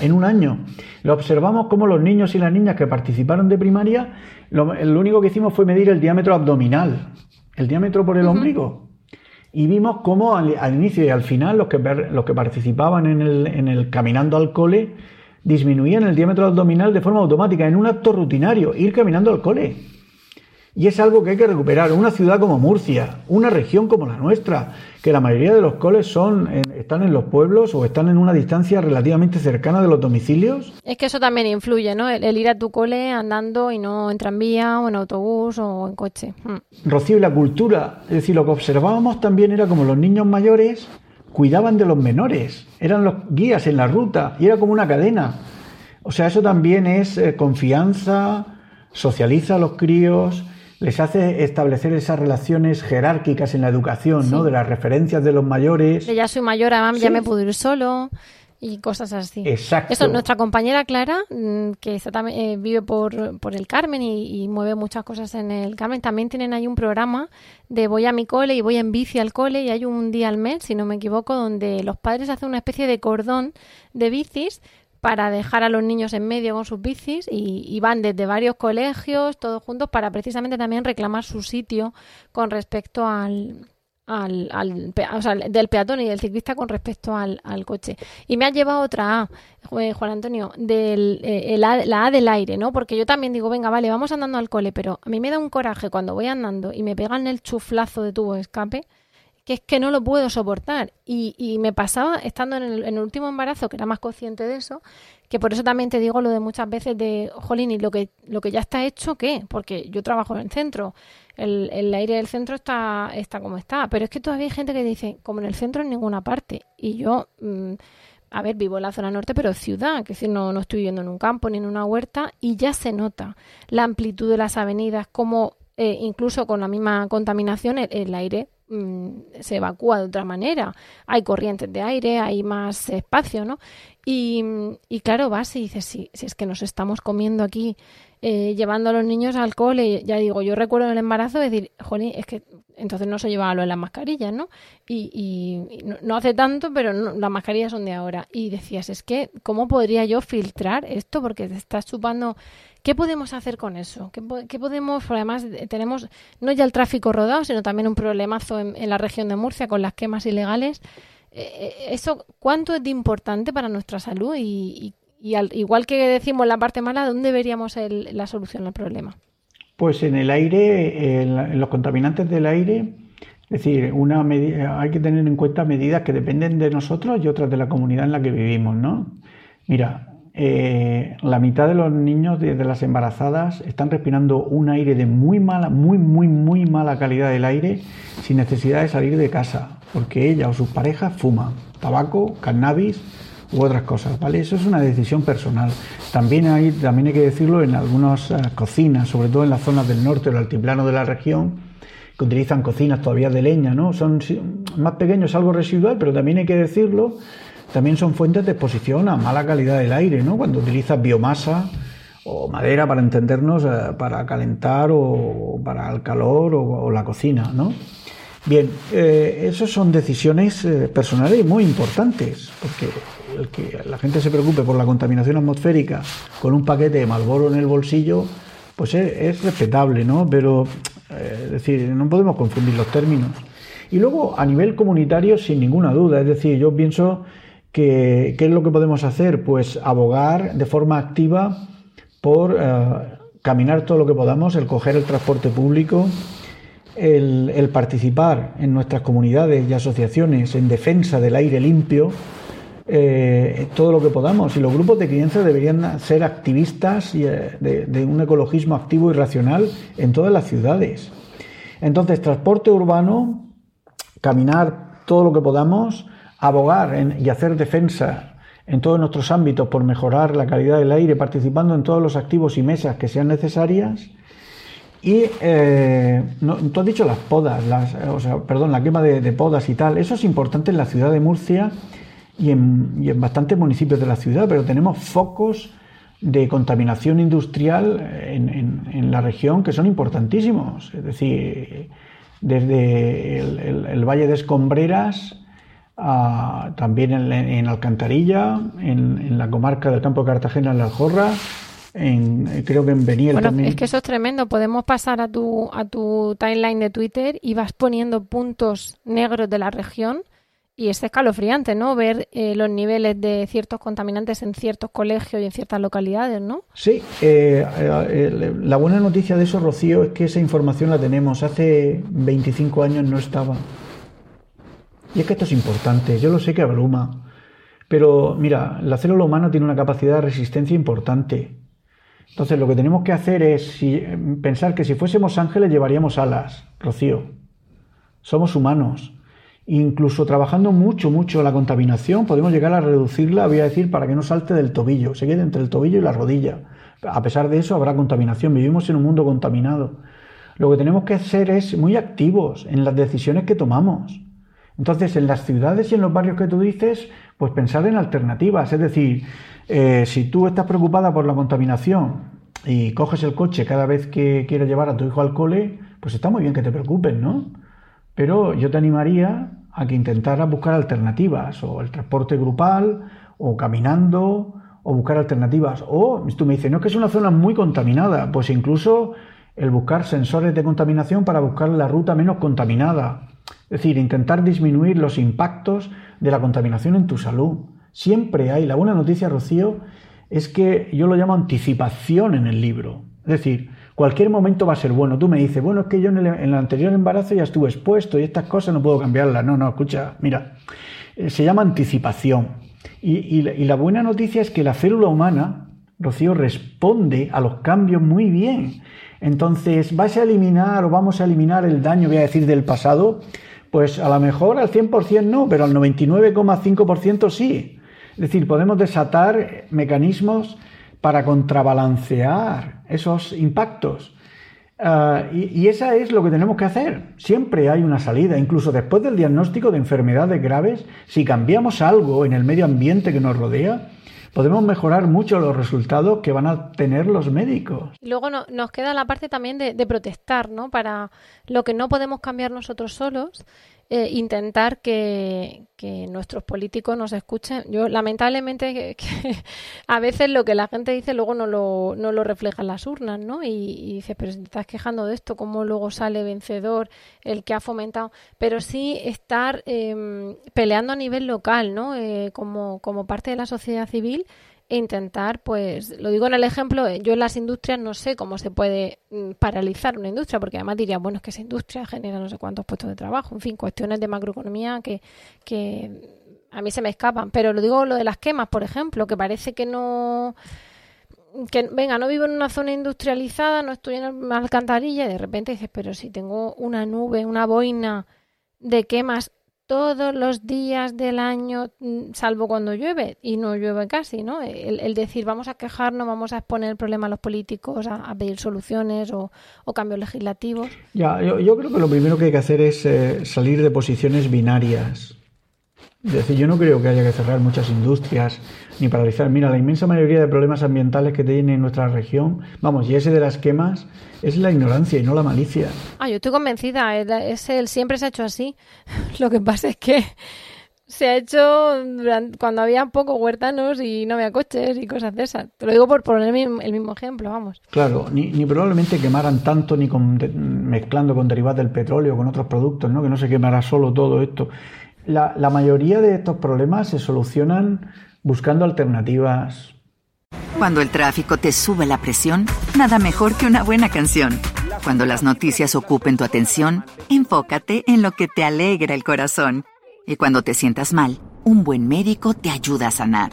en un año. Lo observamos como los niños y las niñas que participaron de primaria, lo, lo único que hicimos fue medir el diámetro abdominal, el diámetro por el ombligo. Y vimos cómo al, inicio y al final los que, los que participaban en el, en el caminando al cole disminuían el diámetro abdominal de forma automática en un acto rutinario, ir caminando al cole. Y es algo que hay que recuperar. Una ciudad como Murcia, una región como la nuestra, que la mayoría de los coles son, en- están en los pueblos o están en una distancia relativamente cercana de los domicilios. Es que eso también influye, ¿no? El, el ir a tu cole andando y no en tranvía o en autobús o en coche. Mm. Rocío, y la cultura, es decir, lo que observábamos también era como los niños mayores cuidaban de los menores, eran los guías en la ruta y era como una cadena. O sea, eso también es eh, confianza, socializa a los críos, les hace establecer esas relaciones jerárquicas en la educación, ¿no? De las referencias de los mayores. De ya soy mayor, además ya me puedo ir solo y cosas así. Exacto. Eso, nuestra compañera Clara, mm, que está también, eh, vive por, por el Carmen y, y mueve muchas cosas en el Carmen, también tienen ahí un programa de voy a mi cole y voy en bici al cole y hay un día al mes, si no me equivoco, donde los padres hacen una especie de cordón de bicis para dejar a los niños en medio con sus bicis y, y van desde varios colegios, todos juntos, para precisamente también reclamar su sitio con respecto al, al, al o sea, del peatón y del ciclista con respecto al, al coche. Y me ha llevado otra A, Ju- Juan Antonio, del, eh, el A- la A del aire, ¿no? Porque yo también digo, venga, vale, vamos andando al cole, pero a mí me da un coraje cuando voy andando y me pegan el chuflazo de tubo de escape que es que no lo puedo soportar. Y, me pasaba estando en el, último embarazo, que era más consciente de eso, que por eso también te digo lo de muchas veces de, jolín, y lo que, lo que ya está hecho, ¿qué? Porque yo trabajo en el centro, el, el aire del centro está, está como está, pero es que todavía hay gente que dice, como en el centro en ninguna parte. Y yo... Mm, a ver, vivo en la zona norte, pero ciudad, que decir, no, no estoy viviendo en un campo ni en una huerta, y ya se nota la amplitud de las avenidas, como eh, incluso con la misma contaminación el, aire mm, se evacúa de otra manera. Hay corrientes de aire, hay más espacio, ¿no? Y, y claro, vas y dices, si, es que nos estamos comiendo aquí eh, llevando a los niños al cole, ya digo, yo recuerdo el embarazo decir, jolín, es que entonces no se llevaba lo de las mascarillas, ¿no? Y, no, hace tanto, pero las mascarillas son de ahora. Y decías, es que, ¿cómo podría yo filtrar esto? Porque te estás chupando. ¿Qué podemos hacer con eso? ¿Qué, podemos? además, tenemos no ya el tráfico rodado, sino también un problemazo en, la región de Murcia con las quemas ilegales. Eh, eh, eso, ¿cuánto es de importante para nuestra salud y, al, igual que decimos la parte mala, ¿dónde veríamos la solución al problema? Pues en el aire, en, los contaminantes del aire, es decir, una hay que tener en cuenta medidas que dependen de nosotros y otras de la comunidad en la que vivimos, ¿no? Mira, eh, la mitad de los niños de, las embarazadas están respirando un aire de muy mala, muy, muy, muy mala calidad del aire sin necesidad de salir de casa, porque ella o sus parejas fuman tabaco, cannabis u otras cosas, ¿vale? Eso es una decisión personal. También hay, también hay que decirlo en algunas eh, cocinas, sobre todo en las zonas del norte o el altiplano de la región, que utilizan cocinas todavía de leña, ¿no? Son más pequeños, algo residual, pero también hay que decirlo, también son fuentes de exposición a mala calidad del aire, ¿no? Cuando utilizas biomasa o madera para entendernos, eh, para calentar o para el calor o, la cocina, ¿no? Bien, eh, esas son decisiones personales muy importantes, porque el que la gente se preocupe por la contaminación atmosférica con un paquete de Malboro en el bolsillo, pues es, respetable, ¿no? Pero, eh, es decir, no podemos confundir los términos. Y luego, a nivel comunitario, sin ninguna duda, es decir, yo pienso que, ¿qué es lo que podemos hacer? Pues abogar de forma activa por eh, caminar todo lo que podamos, el coger el transporte público, el, el participar en nuestras comunidades y asociaciones en defensa del aire limpio, eh, todo lo que podamos. Y los grupos de crianza deberían ser activistas eh, de, un ecologismo activo y racional en todas las ciudades. Entonces, transporte urbano, caminar todo lo que podamos, abogar y hacer defensa en todos nuestros ámbitos por mejorar la calidad del aire, participando en todos los activos y mesas que sean necesarias. Y eh, tú has dicho las podas, las, perdón, la quema de, de, podas y tal. Eso es importante en la ciudad de Murcia y en, bastantes municipios de la ciudad, pero tenemos focos de contaminación industrial en, la región que son importantísimos. Es decir, desde el, Valle de Escombreras, también en, Alcantarilla, en, la comarca del Campo de Cartagena, en la Aljorra, en, creo que en Beniel bueno, también. Es que eso es tremendo. Podemos pasar a tu, a tu timeline de Twitter y vas poniendo puntos negros de la región y es escalofriante, ¿no? Ver eh, los niveles de ciertos contaminantes en ciertos colegios y en ciertas localidades, ¿no? Sí, eh, eh, la buena noticia de eso, Rocío, es que esa información la tenemos. Hace 25 años no estaba. Y es que esto es importante. Yo lo sé que abruma. Pero mira, la célula humana tiene una capacidad de resistencia importante. Entonces lo que tenemos que hacer es pensar que si fuésemos ángeles llevaríamos alas, Rocío. Somos humanos Incluso trabajando mucho, mucho la contaminación, podemos llegar a reducirla, voy a decir, para que no salte del tobillo, se quede entre el tobillo y la rodilla. A pesar de eso, habrá contaminación. Vivimos en un mundo contaminado. Lo que tenemos que hacer es muy activos en las decisiones que tomamos. Entonces, en las ciudades y en los barrios que tú dices, pues pensar en alternativas. Es decir, eh, si tú estás preocupada por la contaminación y coges el coche cada vez que quieres llevar a tu hijo al cole, pues está muy bien que te preocupes, ¿no? Pero yo te animaría a que intentaras buscar alternativas, o el transporte grupal, o caminando, o buscar alternativas. O tú me dices, no es que es una zona muy contaminada, pues incluso el buscar sensores de contaminación para buscar la ruta menos contaminada. Es decir, intentar disminuir los impactos de la contaminación en tu salud. Siempre hay, la buena noticia, Rocío, es que yo lo llamo anticipación en el libro. Es decir, Cualquier momento va a ser bueno. Tú me dices, bueno, es que yo en el, anterior embarazo ya estuve expuesto y estas cosas no puedo cambiarlas. No, no, escucha, mira, eh, se llama anticipación. Y, la, buena noticia es que la célula humana, Rocío, responde a los cambios muy bien. Entonces, ¿vas a eliminar o vamos a eliminar el daño, voy a decir, del pasado? Pues a lo mejor al 100% no, pero al 99,5% sí. Es decir, podemos desatar mecanismos para contrabalancear esos impactos. Ah, y, y esa es lo que tenemos que hacer. Siempre hay una salida, incluso después del diagnóstico de enfermedades graves, si cambiamos algo en el medio ambiente que nos rodea, podemos mejorar mucho los resultados que van a tener los médicos. Y luego nos queda la parte también de, protestar, ¿no? Para lo que no podemos cambiar nosotros solos, eh, intentar que, nuestros políticos nos escuchen. Yo, lamentablemente, [LAUGHS] que, a veces lo que la gente dice luego no lo, no lo refleja en las urnas, ¿no? Y, y dice, pero si te estás quejando de esto, ¿cómo luego sale vencedor el que ha fomentado? Pero sí estar em, peleando a nivel local, ¿no? Eh, como parte de la sociedad civil e intentar, pues, lo digo en el ejemplo, eh, yo en las industrias no sé cómo se puede mm, paralizar una industria, porque además diría, bueno, es que esa industria genera no sé cuántos puestos de trabajo, en fin, cuestiones de macroeconomía que, que a mí se me escapan. Pero lo digo lo de las quemas, por ejemplo, que parece que no que venga, no vivo en una zona industrializada, no estoy en una alcantarilla y de repente dices, pero si tengo una nube, una boina de quemas todos los días del año, mm, salvo cuando llueve, y no llueve casi, ¿no? El, decir, vamos a quejarnos, vamos a exponer el problema a los políticos, a, pedir soluciones o, cambios legislativos. Ya, yo, creo que lo primero que hay que hacer es eh, salir de posiciones binarias. Es decir, yo no creo que haya que cerrar muchas industrias ni paralizar. Mira, la inmensa mayoría de problemas ambientales que tiene nuestra región, vamos, y ese de las quemas, es la ignorancia y no la malicia. Ah, yo estoy convencida, es el, siempre se ha hecho así. [LAUGHS] Lo que pasa es que se ha hecho cuando había pocos huertanos y no había coches y cosas de esas. Te lo digo por poner el mismo ejemplo, vamos. Claro, ni, ni probablemente quemaran tanto ni mezclando con derivados del petróleo, con otros productos, ¿no? Que no se quemará solo todo esto. La, mayoría de estos problemas se solucionan buscando alternativas. Cuando el tráfico te sube la presión, nada mejor que una buena canción. Cuando las noticias ocupen tu atención, enfócate en lo que te alegra el corazón. Y cuando te sientas mal, un buen médico te ayuda a sanar.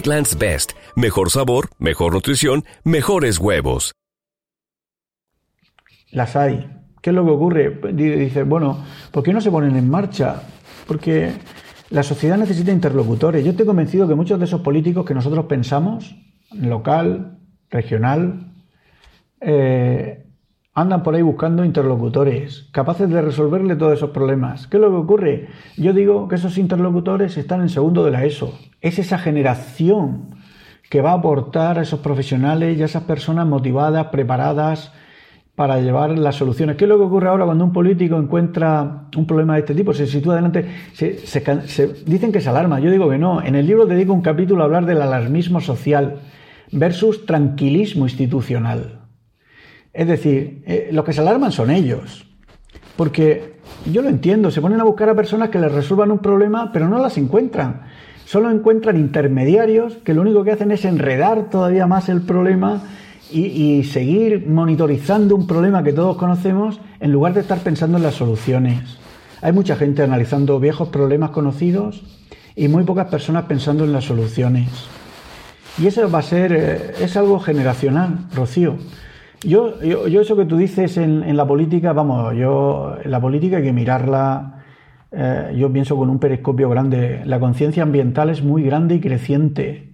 Egglands Best. Mejor sabor, mejor nutrición, mejores huevos. Las hay. ¿Qué es lo que ocurre? Dice, bueno, ¿por qué no se ponen en marcha? Porque la sociedad necesita interlocutores. Yo estoy convencido que muchos de esos políticos que nosotros pensamos, local, regional, eh, andan por ahí buscando interlocutores capaces de resolverle todos esos problemas. ¿Qué es lo que ocurre? Yo digo que esos interlocutores están en segundo de la ESO. Es esa generación que va a aportar a esos profesionales y a esas personas motivadas, preparadas para llevar las soluciones. ¿Qué es lo que ocurre ahora cuando un político encuentra un problema de este tipo? Se sitúa adelante, se, dicen que se alarma. Yo digo que no. En el libro dedico un capítulo a hablar del alarmismo social versus tranquilismo institucional. Es decir, eh, los que se alarman son ellos. Porque yo lo entiendo, se ponen a buscar a personas que les resuelvan un problema, pero no las encuentran. Solo encuentran intermediarios que lo único que hacen es enredar todavía más el problema y, seguir monitorizando un problema que todos conocemos en lugar de estar pensando en las soluciones. Hay mucha gente analizando viejos problemas conocidos y muy pocas personas pensando en las soluciones. Y eso va a ser, eh, es algo generacional, Rocío. Yo, yo, eso que tú dices en, la política, vamos, yo en la política hay que mirarla, eh, yo pienso con un periscopio grande. La conciencia ambiental es muy grande y creciente.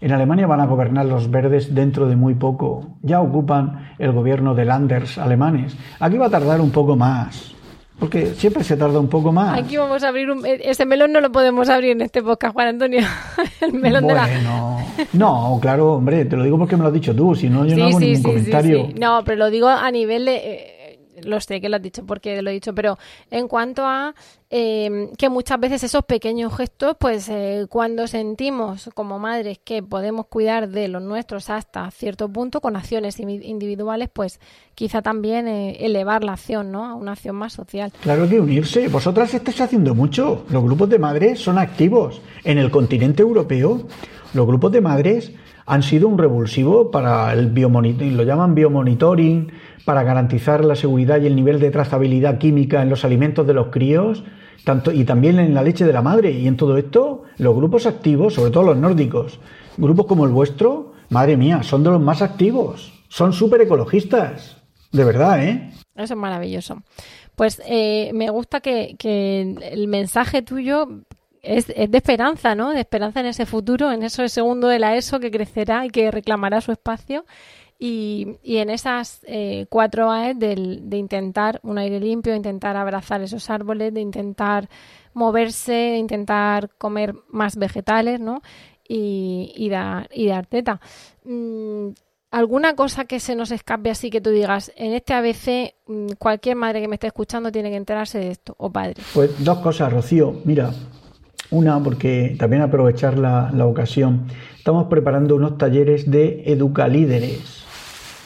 En Alemania van a gobernar los verdes dentro de muy poco. Ya ocupan el gobierno de Landers alemanes. Aquí va a tardar un poco más. Porque siempre se tarda un poco más. Aquí vamos a abrir un... E-, ese melón no lo podemos abrir en este podcast, Juan Antonio. [LAUGHS] El melón bueno, de la... No, claro, hombre, te lo digo porque me lo has dicho tú, si no yo no hago ningún comentario. No, pero lo digo a nivel de... Eh, lo sé que lo has dicho porque lo he dicho, pero en cuanto a em, que muchas veces esos pequeños gestos, pues eh, cuando sentimos como madres que podemos cuidar de los nuestros hasta cierto punto con acciones individuales, pues quizá también eh, elevar la acción, ¿no? A una acción más social. Claro que unirse. Vosotras estáis haciendo mucho. Los grupos de madres son activos. En el continente europeo, los grupos de madres han sido un revulsivo para el biomonitoring, lo llaman biomonitoring, para garantizar la seguridad y el nivel de trazabilidad química en los alimentos de los críos, tanto, y también en la leche de la madre. Y en todo esto, los grupos activos, sobre todo los nórdicos, grupos como el vuestro, madre mía, son de los más activos, son súper ecologistas, de verdad, ¿eh? Eso es maravilloso. Pues eh, me gusta que, el mensaje tuyo es, es, de esperanza, ¿no? De esperanza en ese futuro, en ese segundo de la ESO que crecerá y que reclamará su espacio y, en esas eh, cuatro AES de intentar un aire limpio, intentar abrazar esos árboles, de intentar moverse, de intentar comer más vegetales, ¿no? Y, y, dar, y dar teta. Mm, ¿Alguna cosa que se nos escape así que tú digas, en este ABC mm, cualquier madre que me esté escuchando tiene que enterarse de esto, o padre? Pues dos cosas, Rocío. Mira, una, porque también aprovechar la, la ocasión. Estamos preparando unos talleres de educalíderes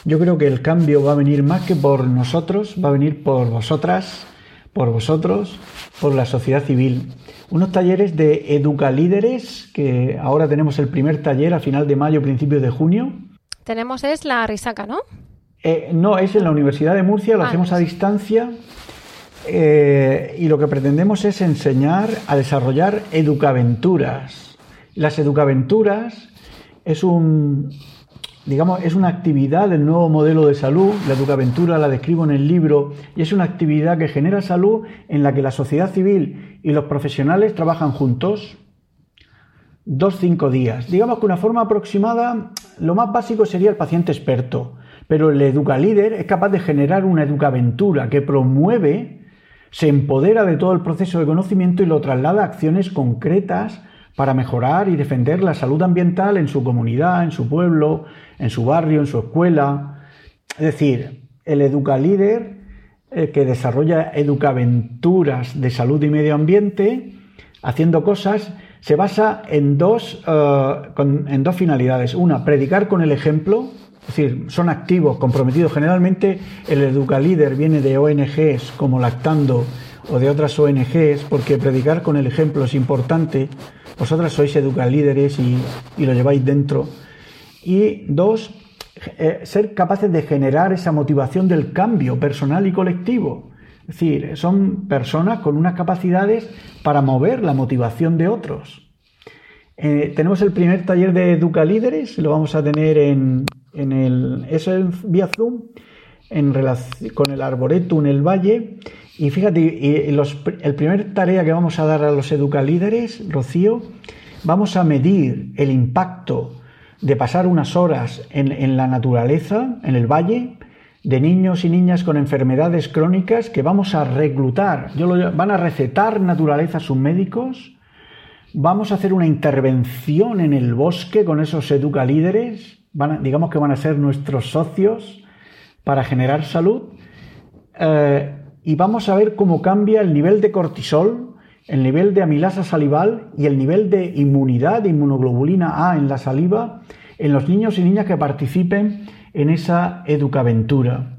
yo creo que el cambio va a venir más que por nosotros, va a venir por vosotras, por vosotros, por la sociedad civil. Unos talleres de educalíderes, que ahora tenemos el primer taller a final de mayo, principios de junio. Tenemos es la risaca, ¿no? Eh, no, es en la Universidad de Murcia, lo ah, hacemos a distancia. Eh, y lo que pretendemos es enseñar a desarrollar educaventuras. Las educaventuras es un, digamos, es una actividad del nuevo modelo de salud, la Educaventura la describo en el libro, y es una actividad que genera salud en la que la sociedad civil y los profesionales trabajan juntos dos, cinco días. Digamos que una forma aproximada, lo más básico sería el paciente experto, pero el educalíder es capaz de generar una educaventura que promueve, se empodera de todo el proceso de conocimiento y lo traslada a acciones concretas para mejorar y defender la salud ambiental en su comunidad, en su pueblo, en su barrio, en su escuela. Es decir, el educalíder eh, que desarrolla educaventuras de salud y medio ambiente, haciendo cosas, se basa en dos, eh, en dos finalidades. Una, predicar con el ejemplo, es decir, son activos, comprometidos. Generalmente el educalíder viene de ONGs como Lactando o de otras ONGs, porque predicar con el ejemplo es importante vosotras sois educalíderes y, y lo lleváis dentro. Y dos, eh, ser capaces de generar esa motivación del cambio personal y colectivo. Es decir, son personas con unas capacidades para mover la motivación de otros. Eh, tenemos el primer taller de Educalíderes, lo vamos a tener en, en el, es vía Zoom, en con el Arboretum, el Valle, y fíjate, el primer tarea que vamos a dar a los educalíderes, Rocío, vamos a medir el impacto de pasar unas horas en, la naturaleza, en el valle, de niños y niñas con enfermedades crónicas que vamos a reclutar. Van a recetar naturaleza a sus médicos. Vamos a hacer una intervención en el bosque con esos educalíderes. Van digamos que van a ser nuestros socios para generar salud. Eh, y vamos a ver cómo cambia el nivel de cortisol, el nivel de amilasa salival y el nivel de inmunidad, de inmunoglobulina A en la saliva en los niños y niñas que participen en esa educaventura.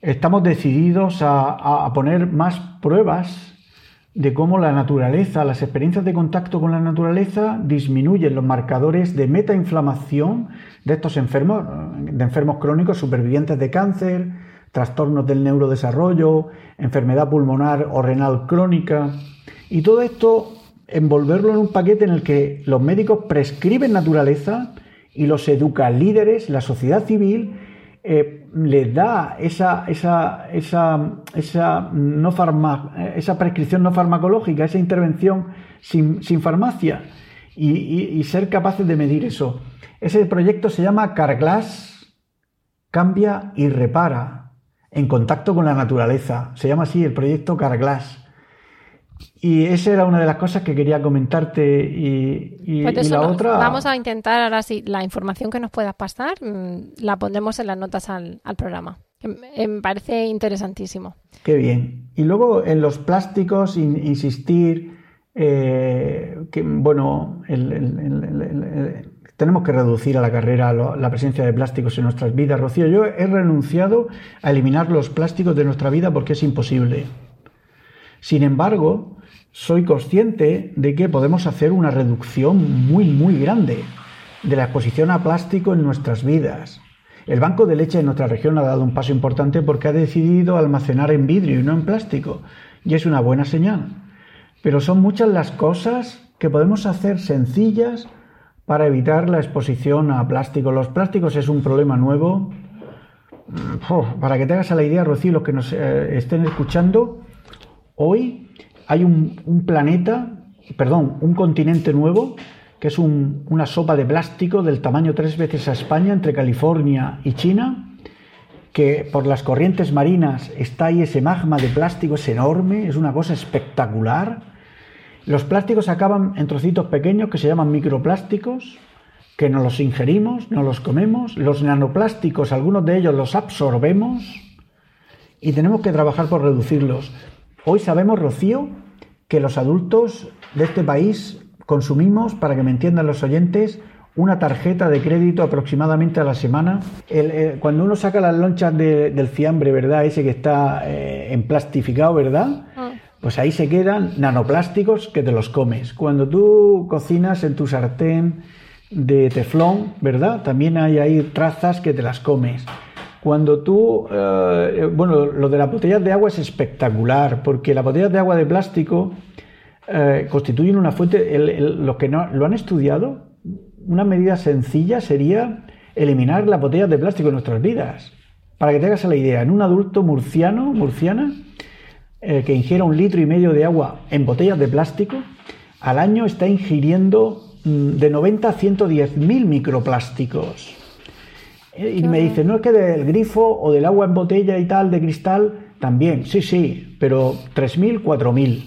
Estamos decididos a, a poner más pruebas de cómo la naturaleza, las experiencias de contacto con la naturaleza disminuyen los marcadores de metainflamación de estos enfermos, de enfermos crónicos supervivientes de cáncer, trastornos del neurodesarrollo, enfermedad pulmonar o renal crónica. Y todo esto envolverlo en un paquete en el que los médicos prescriben naturaleza y los educalíderes, la sociedad civil, eh, les da esa, esa, esa, esa, no esa prescripción no farmacológica, esa intervención sin, farmacia y, ser capaces de medir eso. Ese proyecto se llama Carglass, cambia y repara. en contacto con la naturaleza. Se llama así el proyecto Carglass. Y esa era una de las cosas que quería comentarte. Y, pues la otra. Vamos a intentar ahora sí, la información que nos puedas pasar, mm, la pondremos en las notas al, programa. Me parece interesantísimo. Qué bien. Y luego en los plásticos, insistir eh, que, bueno, tenemos que reducir a la carrera la presencia de plásticos en nuestras vidas. Rocío, yo he renunciado a eliminar los plásticos de nuestra vida porque es imposible. Sin embargo, soy consciente de que podemos hacer una reducción muy, muy grande de la exposición a plástico en nuestras vidas. El Banco de Leche de nuestra región ha dado un paso importante porque ha decidido almacenar en vidrio y no en plástico, y es una buena señal. Pero son muchas las cosas que podemos hacer sencillas para evitar la exposición a plástico. Los plásticos es un problema nuevo. para que te hagas a la idea, Rocío, los que nos eh, estén escuchando, Hoy hay un, planeta, perdón, un continente nuevo, que es una sopa de plástico del tamaño tres veces a España, entre California y China, que por las corrientes marinas está ahí ese magma de plástico, es enorme, es una cosa espectacular. Los plásticos acaban en trocitos pequeños que se llaman microplásticos, que nos los ingerimos, nos los comemos. Los nanoplásticos, algunos de ellos los absorbemos y tenemos que trabajar por reducirlos. Hoy sabemos, Rocío, que los adultos de este país consumimos, para que me entiendan los oyentes, una tarjeta de crédito aproximadamente a la semana. Eh, cuando uno saca las lonchas del fiambre, ¿verdad? Ese que está eh, en plastificado, ¿verdad? Ah. Pues ahí se quedan nanoplásticos que te los comes. Cuando tú cocinas en tu sartén de teflón, ¿verdad? También hay ahí trazas que te las comes. Cuando tú, eh, bueno, lo de las botellas de agua es espectacular, porque las botellas de agua de plástico eh, constituyen una fuente, los que no lo han estudiado, una medida sencilla sería eliminar las botellas de plástico en nuestras vidas. Para que te hagas la idea, en un adulto murciano, murciana, eh, que ingiera un litro y medio de agua en botellas de plástico, al año está ingiriendo mm, de 90 a 110 mil microplásticos. Eh, y me dice, no es que del grifo o del agua en botella y tal, de cristal, también, sí, sí, pero 3.000, 4.000.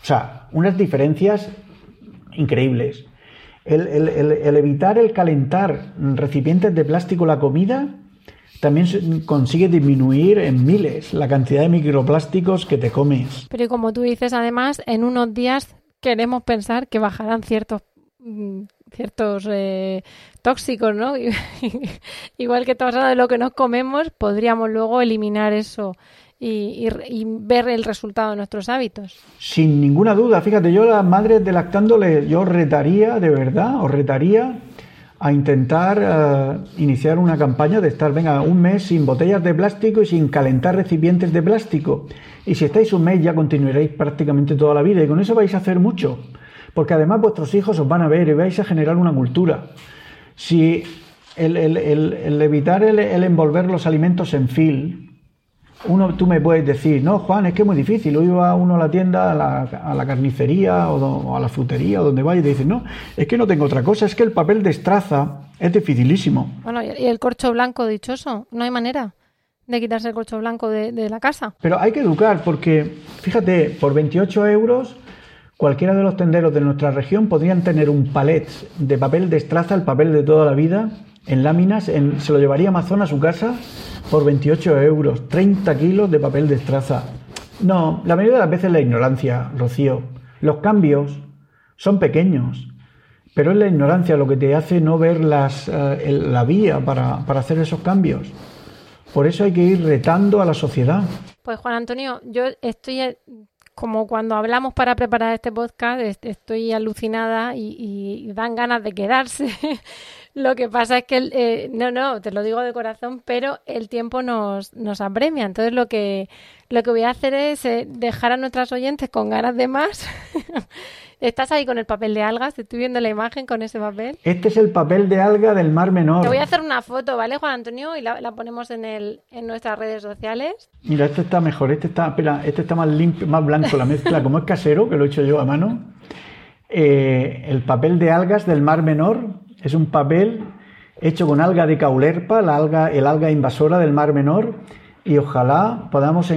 O sea, unas diferencias increíbles. El, evitar el calentar recipientes de plástico la comida también consigue disminuir en miles la cantidad de microplásticos que te comes. Pero como tú dices, además, en unos días queremos pensar que bajarán ciertos mm, ciertos eh, tóxicos, ¿no? [LAUGHS] Igual que todo de lo que nos comemos, podríamos luego eliminar eso y, ver el resultado de nuestros hábitos. Sin ninguna duda, fíjate, yo a las madres de lactando yo retaría, de verdad, os retaría a intentar eh, iniciar una campaña de estar, venga, un mes sin botellas de plástico y sin calentar recipientes de plástico. Y si estáis un mes ya continuaréis prácticamente toda la vida y con eso vais a hacer mucho porque además vuestros hijos os van a ver y vais a generar una cultura. Si el, evitar el, envolver los alimentos en fil, uno, tú me puedes decir, no, Juan, es que es muy difícil. Hoy va uno a la tienda, a la, carnicería o, a la frutería o donde vaya y te dice, no, es que no tengo otra cosa, es que el papel de estraza es dificilísimo. Bueno, y el corcho blanco dichoso, no hay manera de quitarse el corcho blanco de, de la casa. Pero hay que educar porque, fíjate, por 28 euros Cualquiera de los tenderos de nuestra región podrían tener un palet de papel de estraza, el papel de toda la vida, en láminas, se lo llevaría Amazon a su casa por 28 euros, 30 kilos de papel de estraza. No, la mayoría de las veces la ignorancia, Rocío. Los cambios son pequeños, pero es la ignorancia lo que te hace no ver las, eh, la vía para, para hacer esos cambios. Por eso hay que ir retando a la sociedad. Pues Juan Antonio, yo estoy como cuando hablamos para preparar este podcast, estoy alucinada y, dan ganas de quedarse. [LAUGHS] lo que pasa es que, eh, no, no, te lo digo de corazón, pero el tiempo nos, nos apremia. Entonces lo que, lo que voy a hacer es eh, dejar a nuestras oyentes con ganas de más [LAUGHS] ¿Estás ahí con el papel de algas? Te estoy viendo la imagen con ese papel. Este es el papel de alga del Mar Menor. Te voy a hacer una foto, ¿vale, Juan Antonio? Y la, ponemos en, el, en nuestras redes sociales. Mira, este está mejor. Este está, espera, este está más limpio, más blanco la mezcla. Como es casero, que lo he hecho yo a mano. Eh, el papel de algas del Mar Menor es un papel hecho con alga de caulerpa, la alga, el alga invasora del Mar Menor y ojalá podamos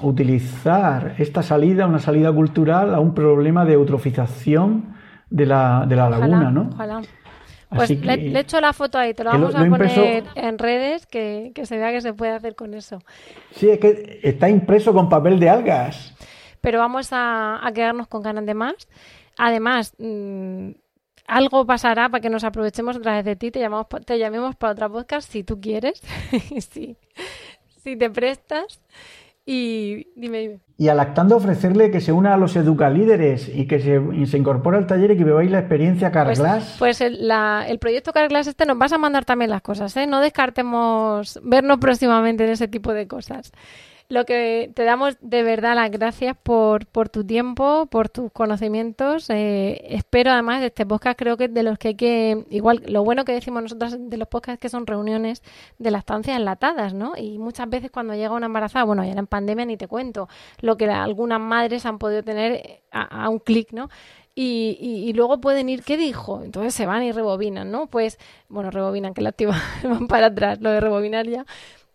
utilizar esta salida, una salida cultural, a un problema de eutrofización de la, de la laguna, ¿no? Ojalá. Pues le, le, echo la foto ahí, te lo vamos a poner en redes, que, se vea que se puede hacer con eso. Sí, es que está impreso con papel de algas. Pero vamos a, quedarnos con ganas de más. Además, mm, algo pasará para que nos aprovechemos otra vez de ti, te, llamamos, te llamemos para otra podcast si tú quieres, [LAUGHS] si, si te prestas. Y dime, Y a Lactando ofrecerle que se una a los educalíderes y que se, se incorpore al taller y que veáis la experiencia Carglass. Pues, pues el, el, proyecto Carglass este nos vas a mandar también las cosas, ¿eh? No descartemos vernos próximamente en ese tipo de cosas. Lo que te damos de verdad las gracias por, por tu tiempo, por tus conocimientos. Eh, espero además de este podcast, creo que de los que hay que, igual, lo bueno que decimos nosotros de los podcasts que son reuniones de las estancias enlatadas, ¿no? Y muchas veces cuando llega una embarazada, bueno, ya en pandemia ni te cuento, lo que algunas madres han podido tener a, un clic, ¿no? Y, y, luego pueden ir, ¿qué dijo? Entonces se van y rebobinan, ¿no? Pues, bueno, rebobinan, que la [LAUGHS] activa van para atrás, lo de rebobinar ya.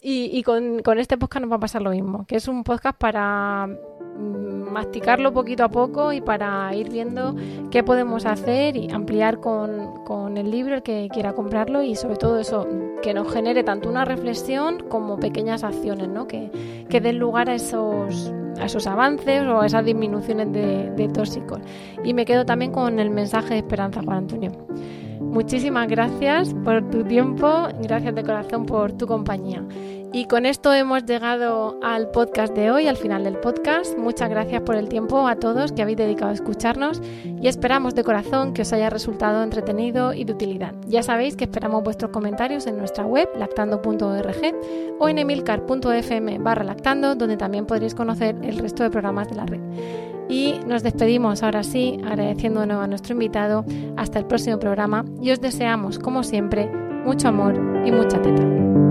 Y, con, este podcast nos va a pasar lo mismo, que es un podcast para mm, masticarlo poquito a poco y para ir viendo qué podemos hacer y ampliar con, el libro el que quiera comprarlo y sobre todo eso, que nos genere tanto una reflexión como pequeñas acciones, ¿no? que, que den lugar a esos, a esos avances o a esas disminuciones de, de tóxicos. Y me quedo también con el mensaje de esperanza, Juan Antonio. Muchísimas gracias por tu tiempo, gracias de corazón por tu compañía. Y con esto hemos llegado al podcast de hoy, al final del podcast. Muchas gracias por el tiempo a todos que habéis dedicado a escucharnos y esperamos de corazón que os haya resultado entretenido y de utilidad. Ya sabéis que esperamos vuestros comentarios en nuestra web lactando.org o en emilcar.fm barra lactando, donde también podréis conocer el resto de programas de la red. Y nos despedimos ahora sí, agradeciendo de nuevo a nuestro invitado. Hasta el próximo programa y os deseamos, como siempre, mucho amor y mucha teta.